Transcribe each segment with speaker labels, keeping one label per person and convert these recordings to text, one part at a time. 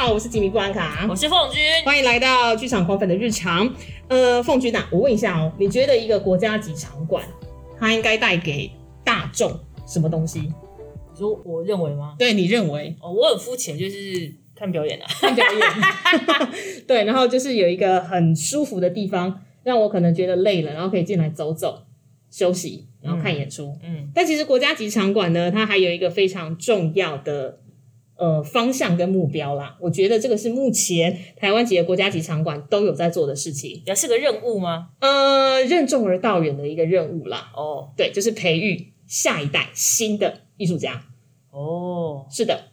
Speaker 1: 好，我是吉米布兰卡，
Speaker 2: 我是凤君，
Speaker 1: 欢迎来到剧场狂粉的日常。呃，凤君呐、我问一下哦，你觉得一个国家级场馆，它应该带给大众什么东西？
Speaker 2: 你说我认为吗？
Speaker 1: 对你认为？
Speaker 2: 哦，我很肤浅，就是看表演啊。
Speaker 1: 看表演，对，然后就是有一个很舒服的地方，让我可能觉得累了，然后可以进来走走、休息，然后看演出。
Speaker 2: 嗯，
Speaker 1: 但其实国家级场馆呢，它还有一个非常重要的呃方向跟目标啦。我觉得这个是目前台湾几个国家级场馆都有在做的事情，
Speaker 2: 也是个任务吗？
Speaker 1: 呃，任重而道远的一个任务啦。
Speaker 2: 哦
Speaker 1: 对，就是培育下一代新的艺术家。
Speaker 2: 哦，
Speaker 1: 是的，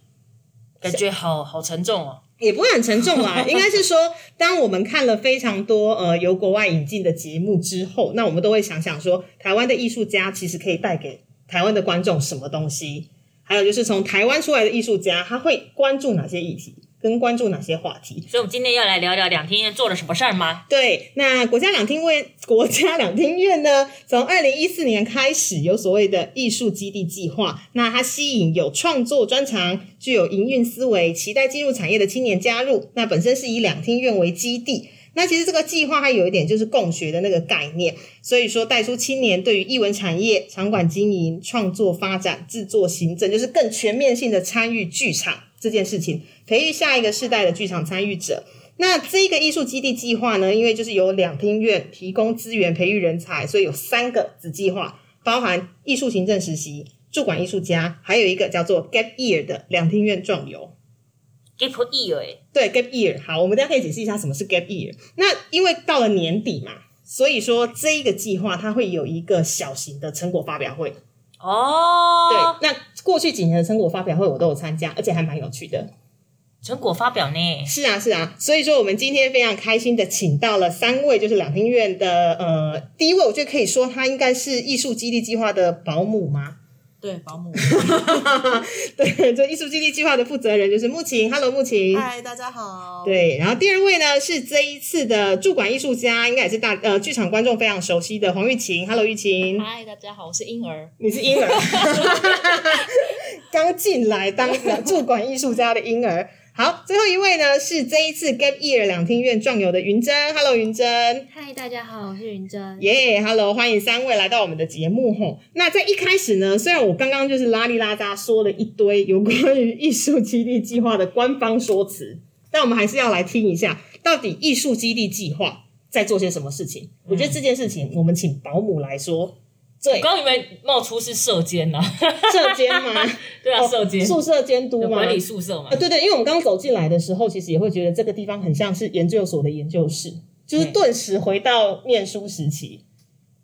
Speaker 2: 感觉好好沉重哦。
Speaker 1: 也不会很沉重啦，应该是说，当我们看了非常多呃由国外引进的节目之后，那我们都会想想说，台湾的艺术家其实可以带给台湾的观众什么东西，还有就是从台湾出来的艺术家，他会关注哪些议题，跟关注哪些话题。
Speaker 2: 所以，我们今天要来聊聊两厅院做了什么事儿吗？
Speaker 1: 对，那国家两厅院，国家两厅院呢，从二零一四年开始有所谓的艺术基地计划，那它吸引有创作专长、具有营运思维、期待进入产业的青年加入。那本身是以两厅院为基地。那其实这个计划它有一点就是共学的那个概念，所以说带出青年对于艺文产业、场馆经营、创作发展、制作、行政，就是更全面性的参与剧场这件事情，培育下一个世代的剧场参与者。那这个艺术基地计划呢，因为就是由两厅院提供资源培育人才，所以有三个子计划，包含艺术行政实习、驻馆艺术家，还有一个叫做 Gap Year 的两厅院壮游。
Speaker 2: Gap year 哎，
Speaker 1: 对 Gap Year，好，我们大家可以解释一下什么是 Gap Year。那因为到了年底嘛，所以说这一个计划它会有一个小型的成果发表会。
Speaker 2: 哦，
Speaker 1: 对，那过去几年的成果发表会我都有参加，而且还蛮有趣的。
Speaker 2: 成果发表呢？
Speaker 1: 是啊，是啊，所以说我们今天非常开心的请到了三位，就是两厅院的呃，第一位我觉得可以说他应该是艺术基地计划的保姆吗？
Speaker 3: 对，保姆。
Speaker 1: 对，这艺术基地计划的负责人就是木晴，Hello 木晴。
Speaker 3: 嗨，大家好。，
Speaker 1: 对，然后第二位呢是这一次的驻馆艺术家，应该也是大呃剧场观众非常熟悉的黄玉琴，Hello 玉琴，
Speaker 3: 嗨，大家好，我是婴儿。
Speaker 1: 你是婴儿，刚进来当驻馆艺术家的婴儿。好，最后一位呢是这一次 Gap Year 两厅院壮游的云珍，Hello 云珍。
Speaker 4: 嗨，大家好，我是云珍。
Speaker 1: 耶、h e l l o 欢迎三位来到我们的节目吼。那在一开始呢，虽然我刚刚就是拉里拉扎说了一堆有关于艺术基地计划的官方说辞，但我们还是要来听一下，到底艺术基地计划在做些什么事情。我觉得这件事情，我们请保姆来说。对，
Speaker 2: 刚刚有没有冒出是社监呐？
Speaker 1: 社监吗？
Speaker 2: 对啊，
Speaker 1: 哦
Speaker 2: 社监
Speaker 1: 宿舍监督吗？
Speaker 2: 有管理宿舍嘛
Speaker 1: 啊，？对对，因为我们刚刚走进来的时候，其实也会觉得这个地方很像是研究所的研究室，就是
Speaker 2: 嗯
Speaker 1: 顿时回到念书时期，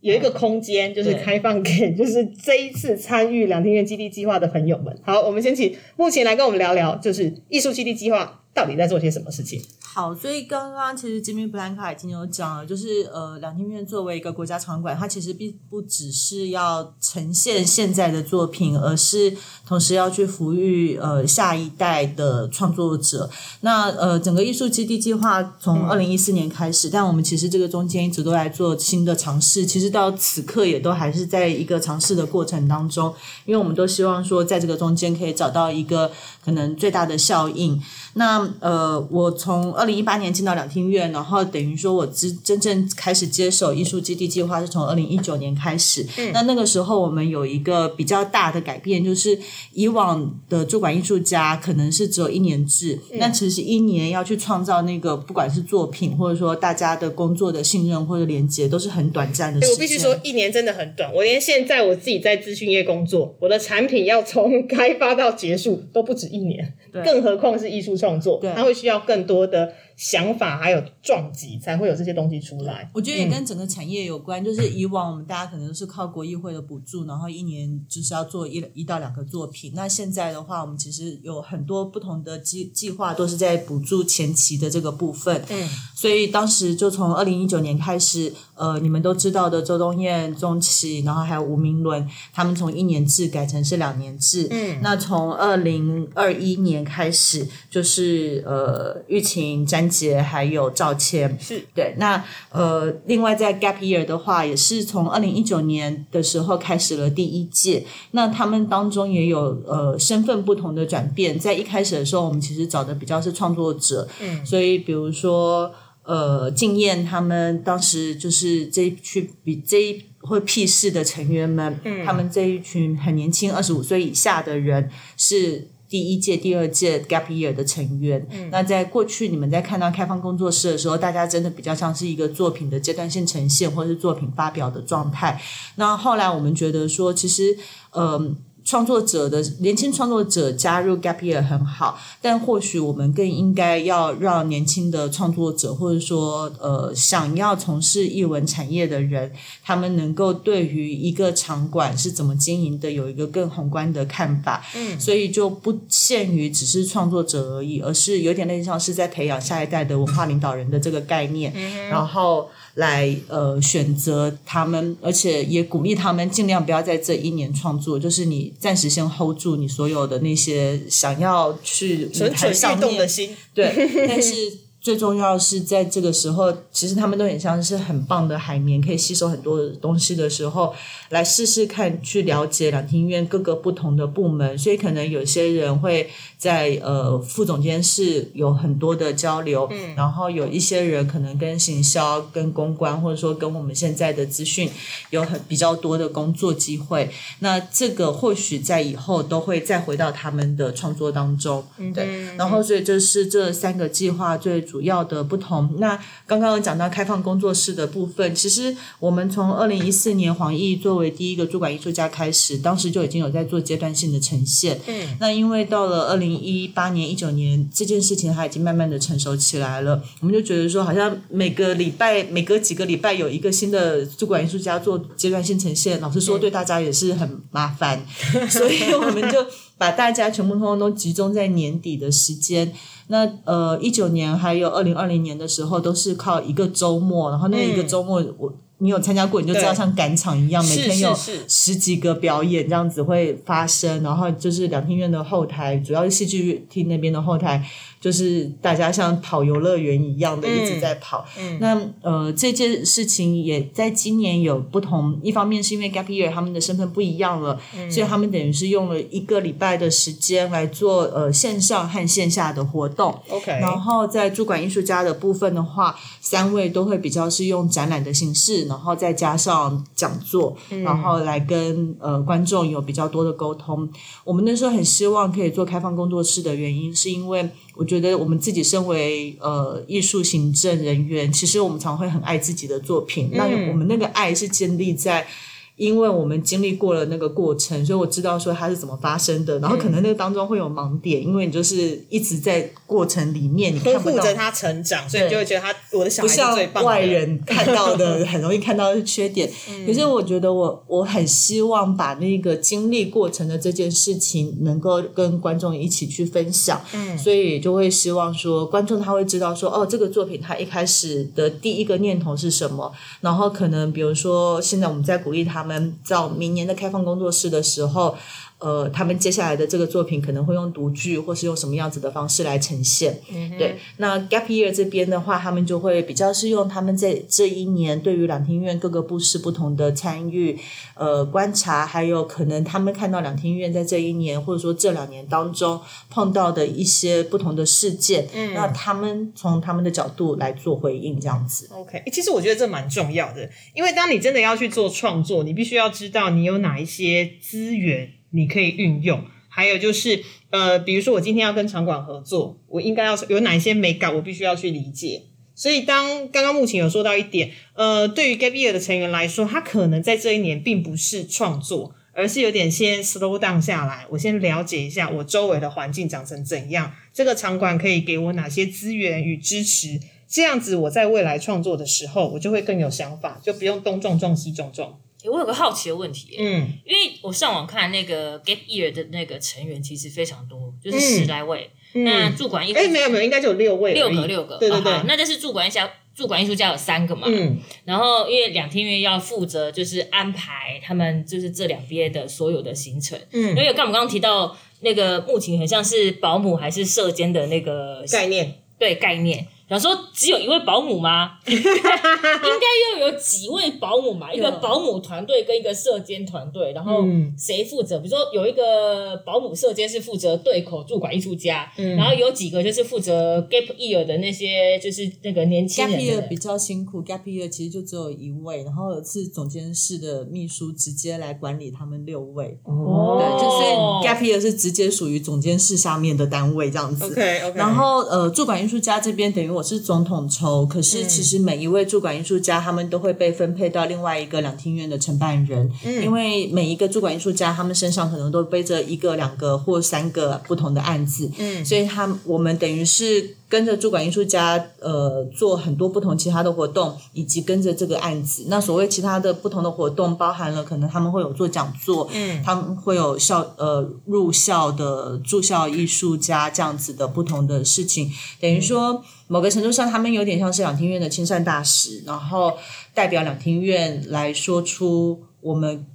Speaker 1: 有一个空间就是
Speaker 2: 对
Speaker 1: 开放给就是这一次参与两厅院基地计划的朋友们。好，我们先请目前来跟我们聊聊，就是艺术基地计划到底在做些什么事情？
Speaker 3: 好，所以刚刚其实吉米布兰卡已经有讲了，就是呃，两厅院作为一个国家场馆，它其实并不只是要呈现现在的作品，而是同时要去抚育呃下一代的创作者。那呃，整个艺术基地计划从二零一四年开始，但我们其实这个中间一直都在做新的尝试，其实到此刻也都还是在一个尝试的过程当中，因为我们都希望说，在这个中间可以找到一个可能最大的效应。那呃，我从二零一八年进到两厅院，然后等于说我真真正开始接手艺术基地计划是从二零一九年开始。嗯那那个时候我们有一个比较大的改变，就是以往的驻馆艺术家可能是只有一年制，那其实一年要去创造那个不管是作品或者说大家的工作的信任或者连接，都是很短暂的时间。
Speaker 1: 对我必须说，一年真的很短。我连现在我自己在资讯业工作，我的产品要从 开发到结束都不止一年，更何况是艺术创作，它会需要更多的想法还有撞击，才会有这些东西出来。
Speaker 3: 我觉得也跟整个产业有关，就是以往我们大家可能都是靠国议会的补助，然后一年就是要做一一到两个作品。那现在的话，我们其实有很多不同的计计划，都是在补助前期的这个部分。
Speaker 1: 嗯，
Speaker 3: 所以当时就从二零一九年开始，呃，你们都知道的周冬燕、钟启，然后还有吴明伦，他们从一年制改成是两年制。
Speaker 1: 嗯
Speaker 3: 那从二零二一年开始，就是呃，玉琴、詹杰还有赵谦。
Speaker 1: 是
Speaker 3: 对，那呃，另外在 Gap Year 的话，也是从二零一九年的时候开始了第一届。那他们当中也有呃身份不同的转变。在一开始的时候，我们其实找的比较是创作者，
Speaker 1: 嗯，
Speaker 3: 所以比如说呃，敬燕他们当时就是这一群比这一会屁事的成员们，
Speaker 1: 嗯
Speaker 3: 他们这一群很年轻，二十五岁以下的人是。第一届、第二届 Gap Year 的成员，那在过去你们在看到开放工作室的时候，大家真的比较像是一个作品的阶段性呈现，或是作品发表的状态。那后来我们觉得说，其实，嗯、创作者的年轻创作者加入 Gap Year 很好，但或许我们更应该要让年轻的创作者，或者说呃想要从事艺文产业的人，他们能够对于一个场馆是怎么经营的有一个更宏观的看法。
Speaker 1: 嗯。
Speaker 3: 所以就不限于只是创作者而已，而是有点类似像是在培养下一代的文化领导人的这个概念，然后来呃选择他们，而且也鼓励他们尽量不要在这一年创作，就是你暂时先 hold 住你所有的那些想要去舞台上面
Speaker 1: 动的心。
Speaker 3: 对，但是最重要的是在这个时候，其实他们都很像是很棒的海绵，可以吸收很多的东西的时候，来试试看去了解两厅院各个不同的部门。所以可能有些人会在呃副总监室有很多的交流，嗯，然后有一些人可能跟行销、跟公关，或者说跟我们现在的资讯有很比较多的工作机会。那这个或许在以后都会再回到他们的创作当中，对。然后所以这是这三个计划最主要的不同。那刚刚有讲到开放工作室的部分，其实我们从二零一四年黄奕作为第一个主管艺术家开始，当时就已经有在做阶段性的呈现。
Speaker 1: 嗯，
Speaker 3: 那因为到了二零一八年、一九年，这件事情它已经慢慢的成熟起来了，我们就觉得说，好像每个礼拜、每隔几个礼拜有一个新的主管艺术家做阶段性呈现，老实说对大家也是很麻烦，所以我们就把大家全部通通都集中在年底的时间。那呃，一九年还有二零二零年的时候，都是靠一个周末，然后那一个周末我。你有参加过，你就知道像赶场一样，每天有十几个表演这样子会发生，然后就是两厅院的后台，主要是戏剧厅那边的后台，就是大家像跑游乐园一样的一直在跑。
Speaker 1: 嗯
Speaker 3: 那呃这件事情也在今年有不同，一方面是因为 Gap Year 他们的身份不一样了，
Speaker 1: 嗯
Speaker 3: 所以他们等于是用了一个礼拜的时间来做呃线上和线下的活动。
Speaker 1: OK，
Speaker 3: 然后在主管艺术家的部分的话，三位都会比较是用展览的形式，然后再加上讲座，然后来跟呃观众有比较多的沟通。我们那时候很希望可以做开放工作室的原因，是因为我觉得我们自己身为呃艺术行政人员，其实我们常会很爱自己的作品，那我们那个爱是建立在。因为我们经历过了那个过程，所以我知道说它是怎么发生的。然后可能那个当中会有盲点，因为你就是一直在过程里面，你看不到
Speaker 1: 着他成长，所以你就会觉得他我的小孩
Speaker 3: 不
Speaker 1: 最棒的。
Speaker 3: 外人看到的，很容易看到的是缺点。可是我觉得我我很希望把那个经历过程的这件事情，能够跟观众一起去分享。
Speaker 1: 嗯
Speaker 3: 所以就会希望说，观众他会知道说，哦，这个作品他一开始的第一个念头是什么，然后可能比如说现在我们在鼓励他我们到明年的开放工作室的时候。呃，他们接下来的这个作品可能会用独剧，或是用什么样子的方式来呈现。对，那 Gap Year 这边的话，他们就会比较是用他们在这一年对于两厅院各个部室不同的参与、呃观察，还有可能他们看到两厅院在这一年或者说这两年当中碰到的一些不同的事件，嗯，那他们从他们的角度来做回应，这样子。
Speaker 1: OK，欸其实我觉得这蛮重要的，因为当你真的要去做创作，你必须要知道你有哪一些资源你可以运用，还有就是呃，比如说我今天要跟场馆合作，我应该要有哪一些美感，我必须要去理解。所以当刚刚目前有说到一点，呃，对于 Gap Year 的成员来说，他可能在这一年并不是创作，而是有点先 slow down 下来，我先了解一下我周围的环境长成怎样，这个场馆可以给我哪些资源与支持，这样子我在未来创作的时候，我就会更有想法，就不用东撞撞西撞撞。
Speaker 5: 诶我有个好奇的问题、诶
Speaker 1: 嗯
Speaker 5: 因为我上网看那个 Gap Year 的那个成员其实非常多，就是十来位。那
Speaker 1: 嗯，
Speaker 5: 驻馆艺术
Speaker 1: 哎，没有没有，应该就有六位，
Speaker 5: 六个六个，
Speaker 1: 对对对，
Speaker 5: 那就是驻馆艺术家，驻馆艺术家有三个嘛。
Speaker 1: 嗯
Speaker 5: 然后因为两天院要负责就是安排他们就是这两边的所有的行程，嗯因
Speaker 1: 嗯，
Speaker 5: 为刚我们刚刚提到那个目前很像是保姆还是社监的那个
Speaker 1: 概念，
Speaker 5: 对概念。想说只有一位保姆吗？应该要有几位保姆嘛？一个保姆团队跟一个社监团队，然后
Speaker 1: 嗯
Speaker 5: 谁负责？比如说有一个保姆社监是负责对口驻管艺术家，
Speaker 1: 嗯
Speaker 5: 然后有几个就是负责 gap year 的那些就是那个年轻人
Speaker 3: Gap
Speaker 5: Year
Speaker 3: 比较辛苦，Gap Year 其实就只有一位，然后是总监室的秘书直接来管理他们六位。
Speaker 1: 哦
Speaker 3: 对，就所以
Speaker 5: 哦
Speaker 3: Gap Year 是直接属于总监室下面的单位这样子。
Speaker 1: OK OK，
Speaker 3: 然后呃，驻管艺术家这边等于我是总统筹，可
Speaker 1: 嗯。
Speaker 3: 是其实每一位驻馆艺术家他们都会被分配到另外一个两厅院的承办人，
Speaker 1: 嗯。
Speaker 3: 因为每一个驻馆艺术家他们身上可能都背着一个、两个或三个不同的案子，
Speaker 1: 嗯。
Speaker 3: 所以他我们等于是跟着驻馆艺术家呃做很多不同其他的活动，以及跟着这个案子。那所谓其他的不同的活动，包含了可能他们会有做讲座，
Speaker 1: 嗯
Speaker 3: 他们会有校呃入校的驻校艺术家这样子的不同的事情，等于说某个程度上，他们有点像是两厅院的亲善大使，然后代表两厅院来说出我们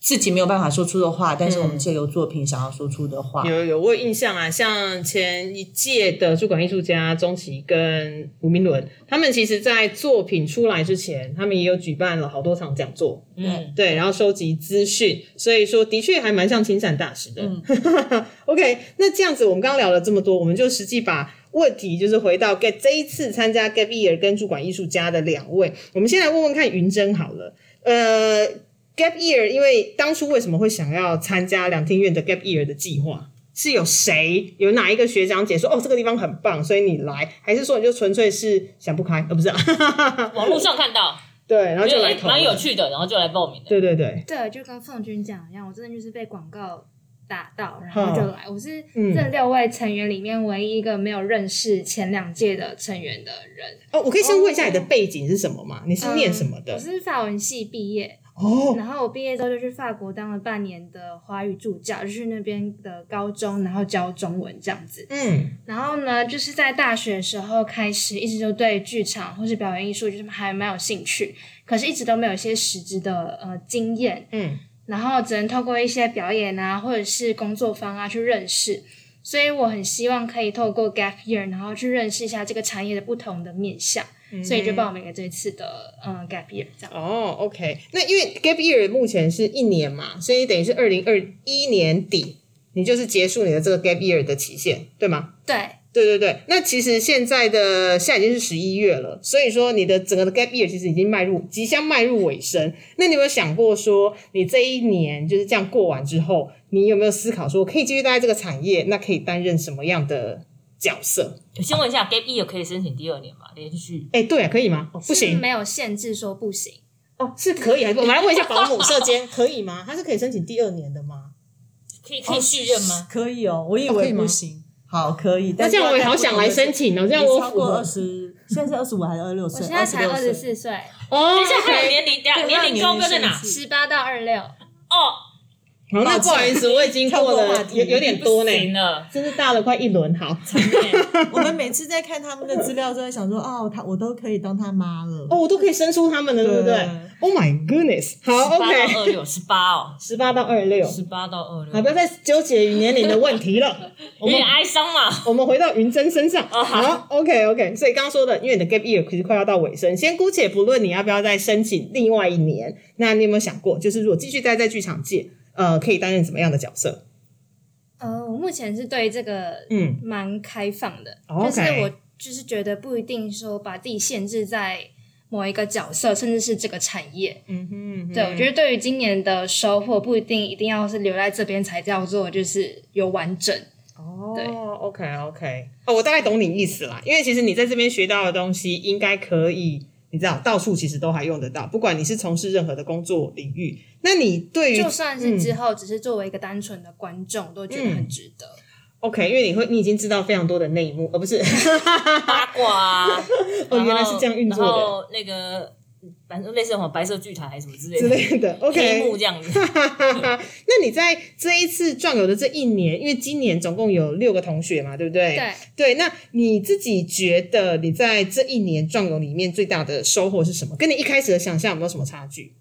Speaker 3: 自己没有办法说出的话，但是我们借由作品想要说出的话。
Speaker 1: 有有有，我有印象啊，像前一届的驻馆艺术家钟琦跟吴明伦，他们其实在作品出来之前，他们也有举办了好多场讲座，
Speaker 5: 嗯，
Speaker 1: 对，然后收集资讯，所以说的确还蛮像亲善大使的。
Speaker 3: 嗯。
Speaker 1: OK，那这样子我们刚刚聊了这么多，我们就实际把问题就是回到 Get 这一次参加 Gap Year 跟驻馆艺术家的两位，我们先来问问看云珍好了，呃，Gap Year 因为当初为什么会想要参加两厅院的 Gap Year 的计划？是有谁有哪一个学长姐说哦这个地方很棒，所以你来，还是说你就纯粹是想不开？呃，不是、啊，
Speaker 5: 网络上看到，
Speaker 1: 对，然后就来投，
Speaker 5: 蛮有趣的，然后就来报名的。
Speaker 1: 对对对，
Speaker 4: 对，就跟凤君讲一样，我真的就是被广告打到，然后就来。我是
Speaker 1: 嗯
Speaker 4: 这六位成员里面唯一一个没有认识前两届的成员的人。
Speaker 1: 哦，我可以先问一下你的背景是什么吗？你是念什么的？
Speaker 4: 嗯我是法文系毕业，
Speaker 1: 哦，
Speaker 4: 然后我毕业之后就去法国当了半年的华语助教，就去那边的高中，然后教中文这样子。
Speaker 1: 嗯。
Speaker 4: 然后呢，就是在大学的时候开始，一直就对剧场或是表演艺术就是还蛮有兴趣，可是一直都没有一些实质的呃经验，
Speaker 1: 嗯。
Speaker 4: 然后只能透过一些表演啊，或者是工作坊啊去认识。所以我很希望可以透过 gap year，然后去认识一下这个产业的不同的面向，所以就报名了这次的嗯 gap year 这样。
Speaker 1: 哦，OK，那因为 Gap Year 目前是一年嘛，所以等于是二零二一年底，你就是结束你的这个 Gap Year 的期限，对吗？
Speaker 4: 对，
Speaker 1: 对对对，那其实现在的现在已经是十一月了，所以说你的整个的 gap year 其实已经迈入即将迈入尾声。那你有没有想过说，你这一年就是这样过完之后，你有没有思考说，可以继续待在这个产业，那可以担任什么样的角色？
Speaker 5: 我先问一下，Gap Year 可以申请第二年吗？连续？
Speaker 1: 哎，对啊，可以吗？哦、不行
Speaker 4: 没有限制说不行。
Speaker 1: 哦，是可以还是？我们来问一下保姆社监，可以吗？他是可以申请第二年的吗？
Speaker 5: 可以可以续任吗？
Speaker 3: 可以哦，我以为不行。好，可以。
Speaker 1: 那这样我也好想来申请哦，这样我符合
Speaker 3: 超过二十，现在是二十五还是二十六岁？
Speaker 4: 我现在才二十。四岁，
Speaker 1: 哦。
Speaker 5: 等一下，还有年龄，年龄高跟在哪？
Speaker 4: 十八到二六。
Speaker 5: 哦，
Speaker 1: 好，那不好意思，我已经过了有有点多呢
Speaker 5: 不，行了。
Speaker 1: 真是大了快一轮。好，
Speaker 3: 我们每次在看他们的资料，都在想说，哦，他我都可以当他妈了。
Speaker 1: 哦，我都可以生出他们了，对不对
Speaker 3: 对
Speaker 1: ？Oh my goodness！好
Speaker 5: 十八到
Speaker 1: ，OK，
Speaker 5: 二六，十八哦，
Speaker 1: 十八到二六，
Speaker 5: 十八到二六，
Speaker 1: 好，不要再纠结于年龄的问题了。我 们
Speaker 5: 有点哀伤嘛。
Speaker 1: 我们回到云珍身上。
Speaker 5: 哦好
Speaker 1: 好，OK OK。所以刚刚说的，因为你的 gap year 其实快要到尾声，先姑且不论你要不要再申请另外一年，那你有没有想过，就是如果继续待在剧场界，呃，可以担任什么样的角色？
Speaker 4: 呃，我目前是对这个
Speaker 1: 嗯
Speaker 4: 蛮开放的，
Speaker 1: 哦
Speaker 4: 就是我就是觉得不一定说把自己限制在某一个角色，甚至是这个产业。
Speaker 1: 嗯哼，
Speaker 4: 对，我觉得对于今年的收获，不一定一定要是留在这边才叫做就是有完整。
Speaker 1: 哦
Speaker 4: 对
Speaker 1: ，OK OK，哦，我大概懂你意思啦，因为其实你在这边学到的东西，应该可以你知道到处其实都还用得到，不管你是从事任何的工作领域。那你对于
Speaker 4: 就算是
Speaker 1: 嗯
Speaker 4: 之后只是作为一个单纯的观众，都觉得很值得。
Speaker 1: OK，因为你会你已经知道非常多的内幕，而、不是
Speaker 5: 八卦啊，
Speaker 1: 哦原来是这样运作的
Speaker 5: 然后那个反正类似什么白色巨塔还是什么之类
Speaker 1: 之
Speaker 5: 的
Speaker 1: 类的。
Speaker 5: 黑
Speaker 1: OK，
Speaker 5: 幕这样子。
Speaker 1: 那你在这一次壮游的这一年，因为今年总共有六个同学嘛，对不对？
Speaker 4: 对，
Speaker 1: 对，那你自己觉得你在这一年壮游里面最大的收获是什么？跟你一开始的想象有没有什么差距？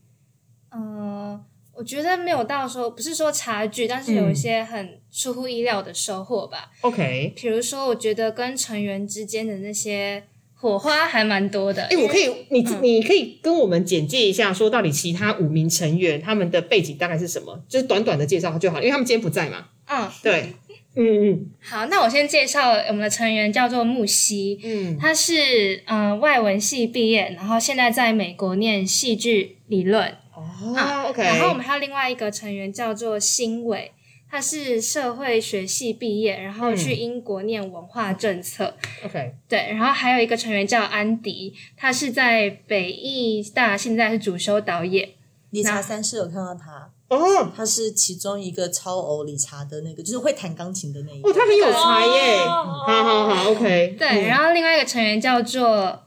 Speaker 4: 嗯，我觉得没有到说不是说差距，但是
Speaker 1: 嗯
Speaker 4: 有一些很出乎意料的收获吧。
Speaker 1: OK，
Speaker 4: 比如说，我觉得跟成员之间的那些火花还蛮多的。
Speaker 1: 哎、我可以，你、
Speaker 4: 嗯
Speaker 1: 你可以跟我们简介一下，说到底其他五名成员他们的背景大概是什么？就是短短的介绍就好，因为他们今天不在嘛。
Speaker 4: 嗯，
Speaker 1: 对，嗯嗯
Speaker 4: 好，那我先介绍我们的成员叫做木西，
Speaker 1: 嗯，
Speaker 4: 他是嗯、呃外文系毕业，然后现在在美国念戏剧理论。
Speaker 1: 哦，OK，
Speaker 4: 然后我们还有另外一个成员叫做新伟，他是社会学系毕业，然后去英国念文化政策。
Speaker 1: OK，
Speaker 4: 对，然后还有一个成员叫安迪，他是在北艺大，现在是主修导演。
Speaker 3: 理查三世有看到他，
Speaker 1: 哦
Speaker 3: 他是其中一个超偶理查的那个，就是会弹钢琴的那一
Speaker 1: 哦，
Speaker 3: 个。
Speaker 1: 他很有才耶！
Speaker 5: 哦
Speaker 1: 好好好，OK，
Speaker 4: 对，
Speaker 1: 嗯
Speaker 4: 然后另外一个成员叫做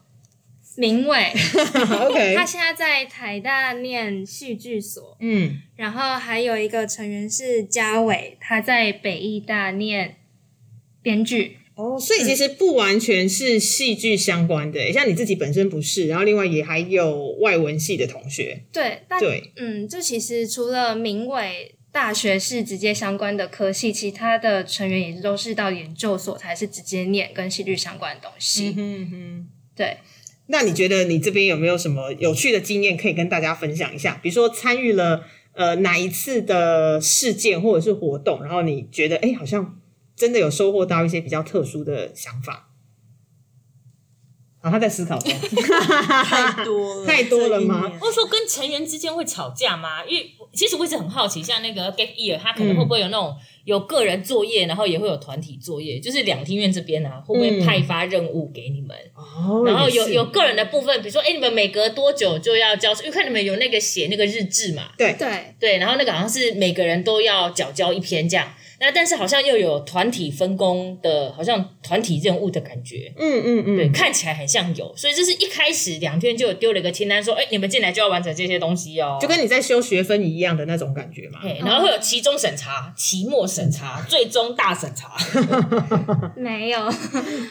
Speaker 4: 明伟，
Speaker 1: OK，
Speaker 4: 他现在在台大念戏剧所。
Speaker 1: 嗯
Speaker 4: 然后还有一个成员是嘉伟，他在北艺大念编剧。
Speaker 1: 哦，所以其实不完全是戏剧相关的，像你自己本身不是，然后另外也还有外文系的同学，
Speaker 4: 对，但
Speaker 1: 对，
Speaker 4: 嗯，就其实除了明伟大学是直接相关的科系，其他的成员也都是到研究所才是直接念跟戏剧相关的东西。
Speaker 1: 哼哼。
Speaker 4: 对，
Speaker 1: 那你觉得你这边有没有什么有趣的经验可以跟大家分享一下？比如说参与了呃哪一次的事件或者是活动，然后你觉得哎、诶好像真的有收获到一些比较特殊的想法。啊，他在思考中，
Speaker 3: 太多了，
Speaker 1: 太多了吗
Speaker 5: 或者说跟成员之间会吵架吗？因为其实我一直很好奇，像那个 Gap Year，他可能会不会有那种有个人作业，然后也会有团体作业，就是两厅院这边啊，会不会
Speaker 1: 嗯
Speaker 5: 派发任务给你们？
Speaker 1: 哦
Speaker 5: 然后有有个人的部分，比如说，哎，你们每隔多久就要交？因为看你们有那个写那个日志嘛，
Speaker 1: 对
Speaker 4: 对，
Speaker 5: 对，然后那个好像是每个人都要缴交一篇这样。那但是好像又有团体分工的，好像团体任务的感觉。
Speaker 1: 嗯嗯嗯，
Speaker 5: 对，看起来很像有，所以这是一开始两天就有丢了一个清单，说，哎，你们进来就要完成这些东西哦。
Speaker 1: 就跟你在修学分一样的那种感觉嘛。
Speaker 5: 对，然后会有期中审查、期末审查、最终大审查。
Speaker 4: 没有，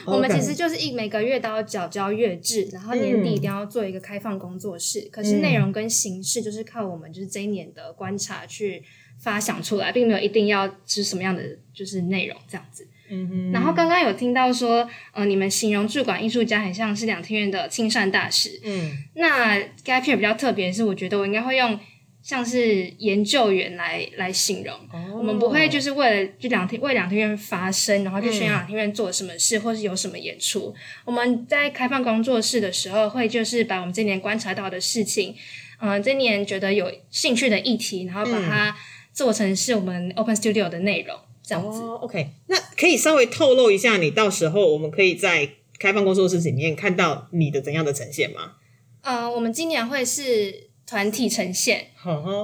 Speaker 4: 我们其实就是一每个月都要缴交月制，然后年底一定要做一个开放工作室。可是内容跟形式就是靠我们就是这一年的观察去发想出来，并没有一定要是什么样的就是内容这样子。
Speaker 1: 嗯哼，
Speaker 4: 然后刚刚有听到说，呃，你们形容驻馆艺术家很像是两天院的亲善大使。
Speaker 1: 嗯
Speaker 4: 那 Gap Year 比较特别的是，我觉得我应该会用像是研究员来来形容。
Speaker 1: 哦
Speaker 4: 我们不会就是为了就两天为两天院发声，然后去宣
Speaker 1: 嗯
Speaker 4: 扬两天院做什么事，或是有什么演出。我们在开放工作室的时候，会就是把我们这年观察到的事情，嗯、这年觉得有兴趣的议题，然后把它做成是我们 Open Studio 的内容，这样子。
Speaker 1: 哦，OK，那可以稍微透露一下，你到时候我们可以在开放工作室里面看到你的怎样的呈现吗？
Speaker 4: 呃，我们今年会是团体呈现，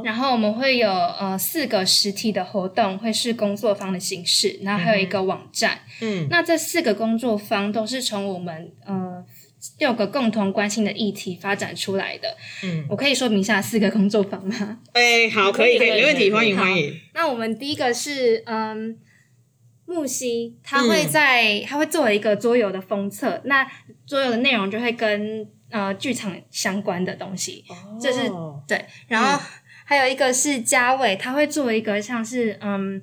Speaker 4: 然后我们会有呃四个实体的活动，会是工作坊的形式，然后还有一个网站。
Speaker 1: 嗯
Speaker 4: 那这四个工作坊都是从我们呃六个共同关心的议题发展出来的。
Speaker 1: 嗯，
Speaker 4: 我可以说明一下四个工作坊吗？
Speaker 1: 哎、好，可以，可以，没问题，欢迎，欢迎。
Speaker 4: 那我们第一个是嗯。木西他会
Speaker 1: 嗯
Speaker 4: 在、他会作为一个桌游的封测，那桌游的内容就会跟呃剧场相关的东西，这是
Speaker 1: 哦
Speaker 4: 对，然后还有一个是嘉伟，他会做一个像是嗯，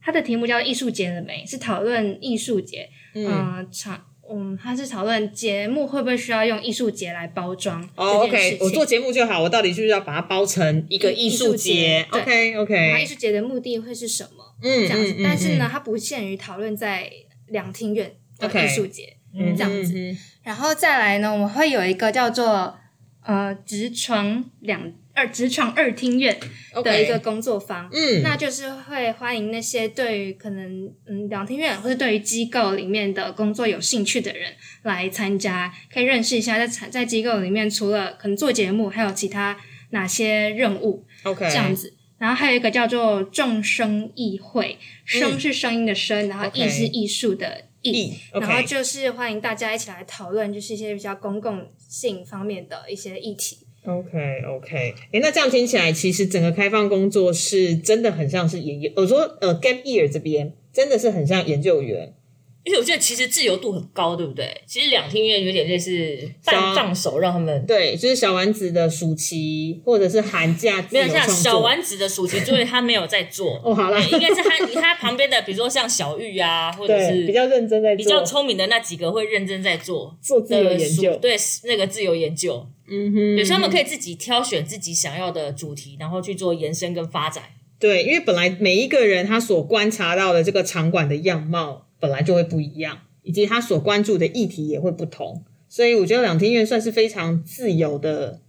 Speaker 4: 他的题目叫“艺术节了没”，是讨论艺术节，
Speaker 1: 嗯，
Speaker 4: 嗯，场嗯，他是讨论节目会不会需要用艺术节来包装
Speaker 1: 哦，OK，我做节目就好，我到底是不是要把它包成一个艺术节
Speaker 4: ？OK
Speaker 1: OK
Speaker 4: 然后艺术节的目的会是什么？
Speaker 1: 嗯
Speaker 4: 这样子，
Speaker 1: 嗯嗯
Speaker 4: 但是呢，它不限于讨论在两厅院的艺术节。
Speaker 1: 嗯
Speaker 4: 这样子然后再来呢，我们会有一个叫做呃直床两二职场二厅院的一个工作坊。
Speaker 1: 嗯
Speaker 4: 那就是会欢迎那些对于可能嗯两厅院或者对于机构里面的工作有兴趣的人来参加，可以认识一下在产在机构里面除了可能做节目，还有其他哪些任务
Speaker 1: OK
Speaker 4: 这样子。然后还有一个叫做众生议会，声是声音的声，然后艺是艺术的艺
Speaker 1: 艺，
Speaker 4: 然后就是欢迎大家一起来讨论，就是一些比较公共性方面的一些议题。
Speaker 1: OK OK，哎，那这样听起来，其实整个开放工作是真的很像是研究。我说呃，Gap Year 这边真的是很像研究员，
Speaker 5: 而且我觉得其实自由度很高，对不对？其实两厅院有点类似
Speaker 1: 像
Speaker 5: 半放手，让他们
Speaker 1: 对，就是小丸子的暑期或者是寒假自
Speaker 5: 没有像。小丸子的暑期作业，他没有在做。
Speaker 1: 哦，好啦，
Speaker 5: 对 应该是他他旁边的，比如说像小玉啊，或者是
Speaker 1: 比较认真在做，
Speaker 5: 比较聪明的那几个会认真在做
Speaker 1: 做自由研究
Speaker 5: 对那个自由研究，
Speaker 1: 嗯哼，
Speaker 5: 对，所以他们可以自己挑选自己想要的主题，然后去做延伸跟发展。
Speaker 1: 对，因为本来每一个人他所观察到的这个场馆的样貌本来就会不一样，以及他所关注的议题也会不同，所以我觉得两厅院算是非常自由的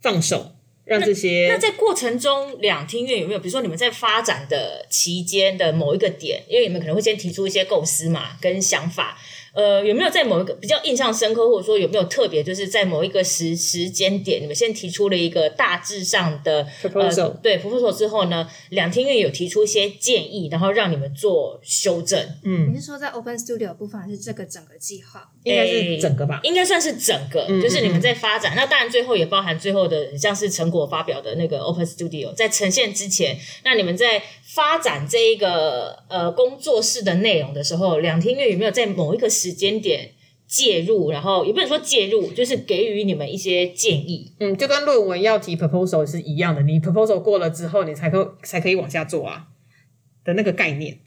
Speaker 1: 放手，让这些
Speaker 5: 那在过程中，两厅院有没有，比如说你们在发展的期间的某一个点，因为你们可能会先提出一些构思嘛，跟想法，呃，有没有在某一个比较印象深刻，或者说有没有特别，就是在某一个时时间点，你们先提出了一个大致上的
Speaker 1: Proposal
Speaker 5: 呃、对 proposal 之后呢，两厅院有提出一些建议，然后让你们做修正，
Speaker 1: 嗯
Speaker 4: 你是说在 Open Studio 部分，还是这个整个计划？
Speaker 1: 应该是整个吧。
Speaker 5: 应该算是整个，
Speaker 1: 嗯
Speaker 5: 就是你们在发展。那当然最后也包含最后的像是成果发表的那个 Open Studio，在呈现之前，那你们在发展这一个呃工作室的内容的时候，两厅院有没有在某一个时间点介入？然后也不能说介入，就是给予你们一些建议。
Speaker 1: 嗯，就跟论文要提 proposal 是一样的，你 proposal 过了之后，你才可才可以往下做啊的那个概念，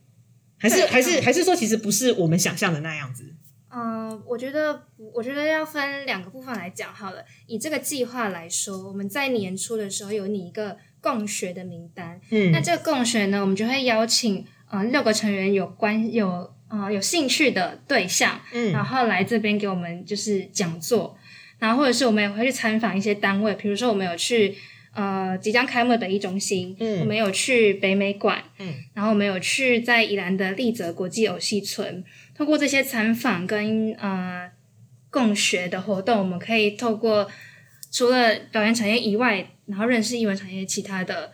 Speaker 1: 还是还是
Speaker 4: 嗯
Speaker 1: 还是说，其实不是我们想象的那样子。
Speaker 4: 嗯，我觉得我觉得要分两个部分来讲好了。以这个计划来说，我们在年初的时候有拟一个共学的名单，
Speaker 1: 嗯。
Speaker 4: 那这个共学呢，我们就会邀请呃六个成员有关有呃有兴趣的对象，
Speaker 1: 嗯。
Speaker 4: 然后来这边给我们就是讲座，然后或者是我们也会去参访一些单位，比如说我们有去呃即将开幕的北艺中心，
Speaker 1: 嗯。
Speaker 4: 我们有去北美馆，
Speaker 1: 嗯，
Speaker 4: 然后我们有去在宜兰的丽泽国际偶戏村，通过这些参访跟呃共学的活动，我们可以透过除了表演产业以外，然后认识艺文产业其他的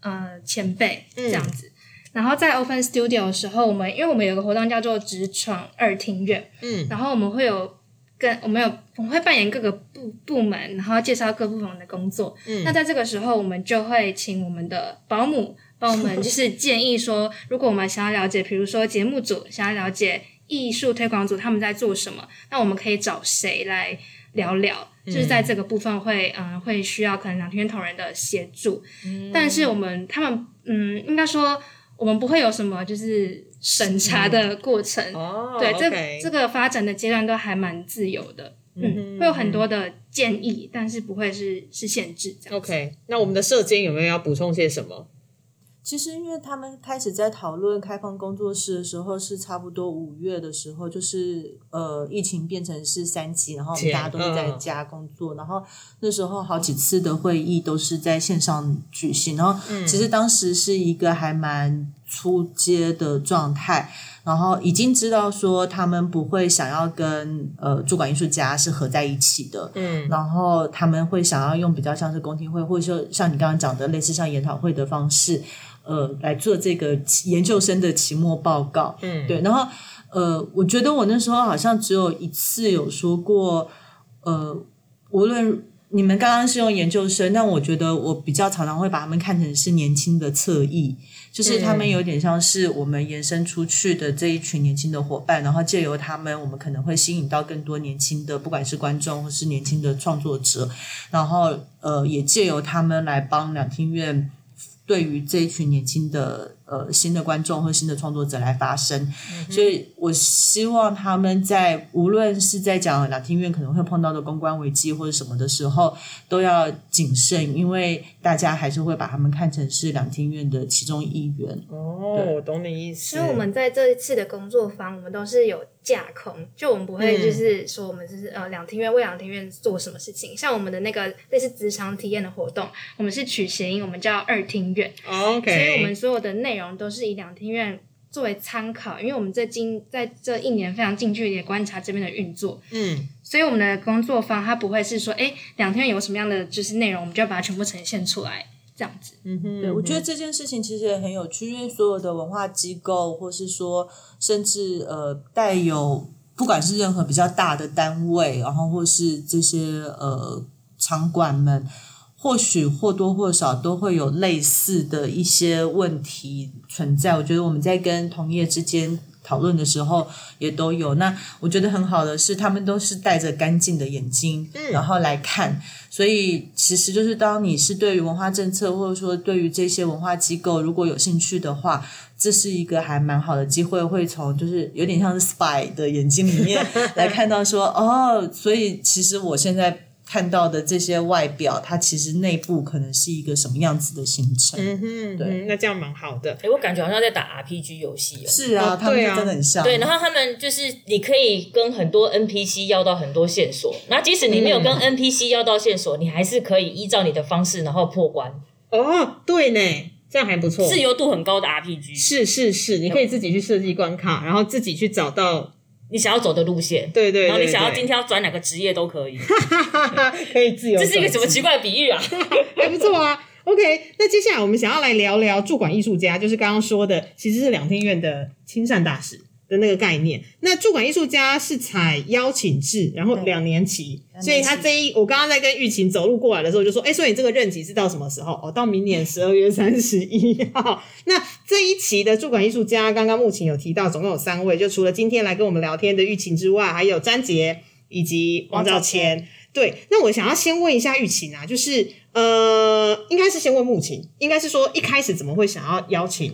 Speaker 4: 呃前辈这样子。然后在 Open Studio 的时候，我们因为我们有个活动叫做职闯二庭院，
Speaker 1: 嗯
Speaker 4: 然后我们会有跟我们有我们会扮演各个部部门，然后介绍各部门的工作。
Speaker 1: 嗯
Speaker 4: 那在这个时候，我们就会请我们的保姆帮我们就是 建议说，如果我们想要了解，比如说节目组想要了解艺术推广组他们在做什么，那我们可以找谁来聊聊？就是在这个部分会嗯会需要可能两天同仁的协助，但是我们他们嗯应该说我们不会有什么就是审查的过程，
Speaker 1: 哦
Speaker 4: 对，这这个发展的阶段都还蛮自由的，嗯，会有很多的建议，但是不会是是限制这样。
Speaker 1: OK，那我们的社监有没有要补充些什么？
Speaker 3: 其实，因为他们开始在讨论开放工作室的时候，是差不多五月的时候，就是呃，疫情变成是三级，然后我们大家都是在
Speaker 1: 嗯
Speaker 3: 家工作，然后那时候好几次的会议都是在线上举行，然后其实当时是一个还蛮出街的状态，然后已经知道说他们不会想要跟呃主管艺术家是合在一起的，
Speaker 1: 嗯。
Speaker 3: 然后他们会想要用比较像是公听会，或者说像你刚刚讲的类似像研讨会的方式，呃，来做这个研究生的期末报告。
Speaker 1: 嗯，
Speaker 3: 对，然后呃，我觉得我那时候好像只有一次有说过，呃，无论你们刚刚是用研究生，但我觉得我比较常常会把他们看成是年轻的侧翼，就是他们有点像是我们延伸出去的这一群年轻的伙伴，然后借由他们，我们可能会吸引到更多年轻的，不管是观众或是年轻的创作者，然后呃，也借由他们来帮两厅院。对于这一群年轻的呃新的观众或新的创作者来发声，所以我希望他们在无论是在讲两厅院可能会碰到的公关危机或者什么的时候，都要谨慎，因为大家还是会把他们看成是两厅院的其中一员。
Speaker 1: 哦，我懂你意思。
Speaker 4: 所以我们在这一次的工作坊，我们都是有架空，就我们不会就是说我们就是呃两厅院为两厅院做什么事情。像我们的那个类似职场体验的活动，我们是取谐音，我们叫二厅院，
Speaker 1: 哦 OK，
Speaker 4: 所以我们所有的内容都是以两厅院作为参考，因为我们在今在这一年非常近距离的观察这边的运作，
Speaker 1: 嗯。
Speaker 4: 所以我们的工作方他不会是说，哎，两厅院有什么样的就是内容，我们就要把它全部呈现出来这样子。
Speaker 1: 嗯哼，
Speaker 3: 对，我觉得这件事情其实也很有趣，因为所有的文化机构，或是说甚至呃带有不管是任何比较大的单位，然后或是这些呃场馆们，或许或多或少都会有类似的一些问题存在。我觉得我们在跟同业之间。讨论的时候也都有，那我觉得很好的是，他们都是带着干净的眼睛，然后来看，所以其实就是当你是对于文化政策，或者说对于这些文化机构如果有兴趣的话，这是一个还蛮好的机会，会从就是有点像是 spy 的眼睛里面 来看到说，哦，所以其实我现在看到的这些外表，它其实内部可能是一个什么样子的形成。
Speaker 1: 嗯哼，
Speaker 3: 对
Speaker 1: 嗯那这样蛮好的。
Speaker 5: 哎，我感觉好像在打 RPG 游戏哦。
Speaker 3: 是啊，
Speaker 1: 哦
Speaker 3: 他们
Speaker 1: 对啊
Speaker 3: 真的很像。
Speaker 5: 对，然后他们就是你可以跟很多 NPC 要到很多线索，然后即使你没有跟 NPC 要到线索，你还是可以依照你的方式然后破关，
Speaker 1: 哦，对呢，这样还不错。
Speaker 5: 自由度很高的 RPG。
Speaker 1: 是是是，你可以自己去设计关卡，然后自己去找到，
Speaker 5: 你想要走的路线，
Speaker 1: 对对对
Speaker 5: 然后你想要今天要转哪个职业都可以，
Speaker 1: 可以自由。
Speaker 5: 这是一个什么奇？怪的比喻啊？
Speaker 1: 还不错啊。OK，那接下来我们想要来聊聊驻馆艺术家，就是刚刚说的，其实是两厅院的亲善大使的那个概念。那驻馆艺术家是采邀请制，然后两年期，所以他这一我刚刚在跟玉琴走路过来的时候就说，哎，所以你这个任期是到什么时候？哦，到明年十二月三十一号。那这一期的驻馆艺术家，刚刚目前有提到，总共有三位，就除了今天来跟我们聊天的玉琴之外，还有詹杰以及王兆谦。对，那我想要先问一下玉琴啊，就是呃，应该是先问木琴，应该是说一开始怎么会想要邀请？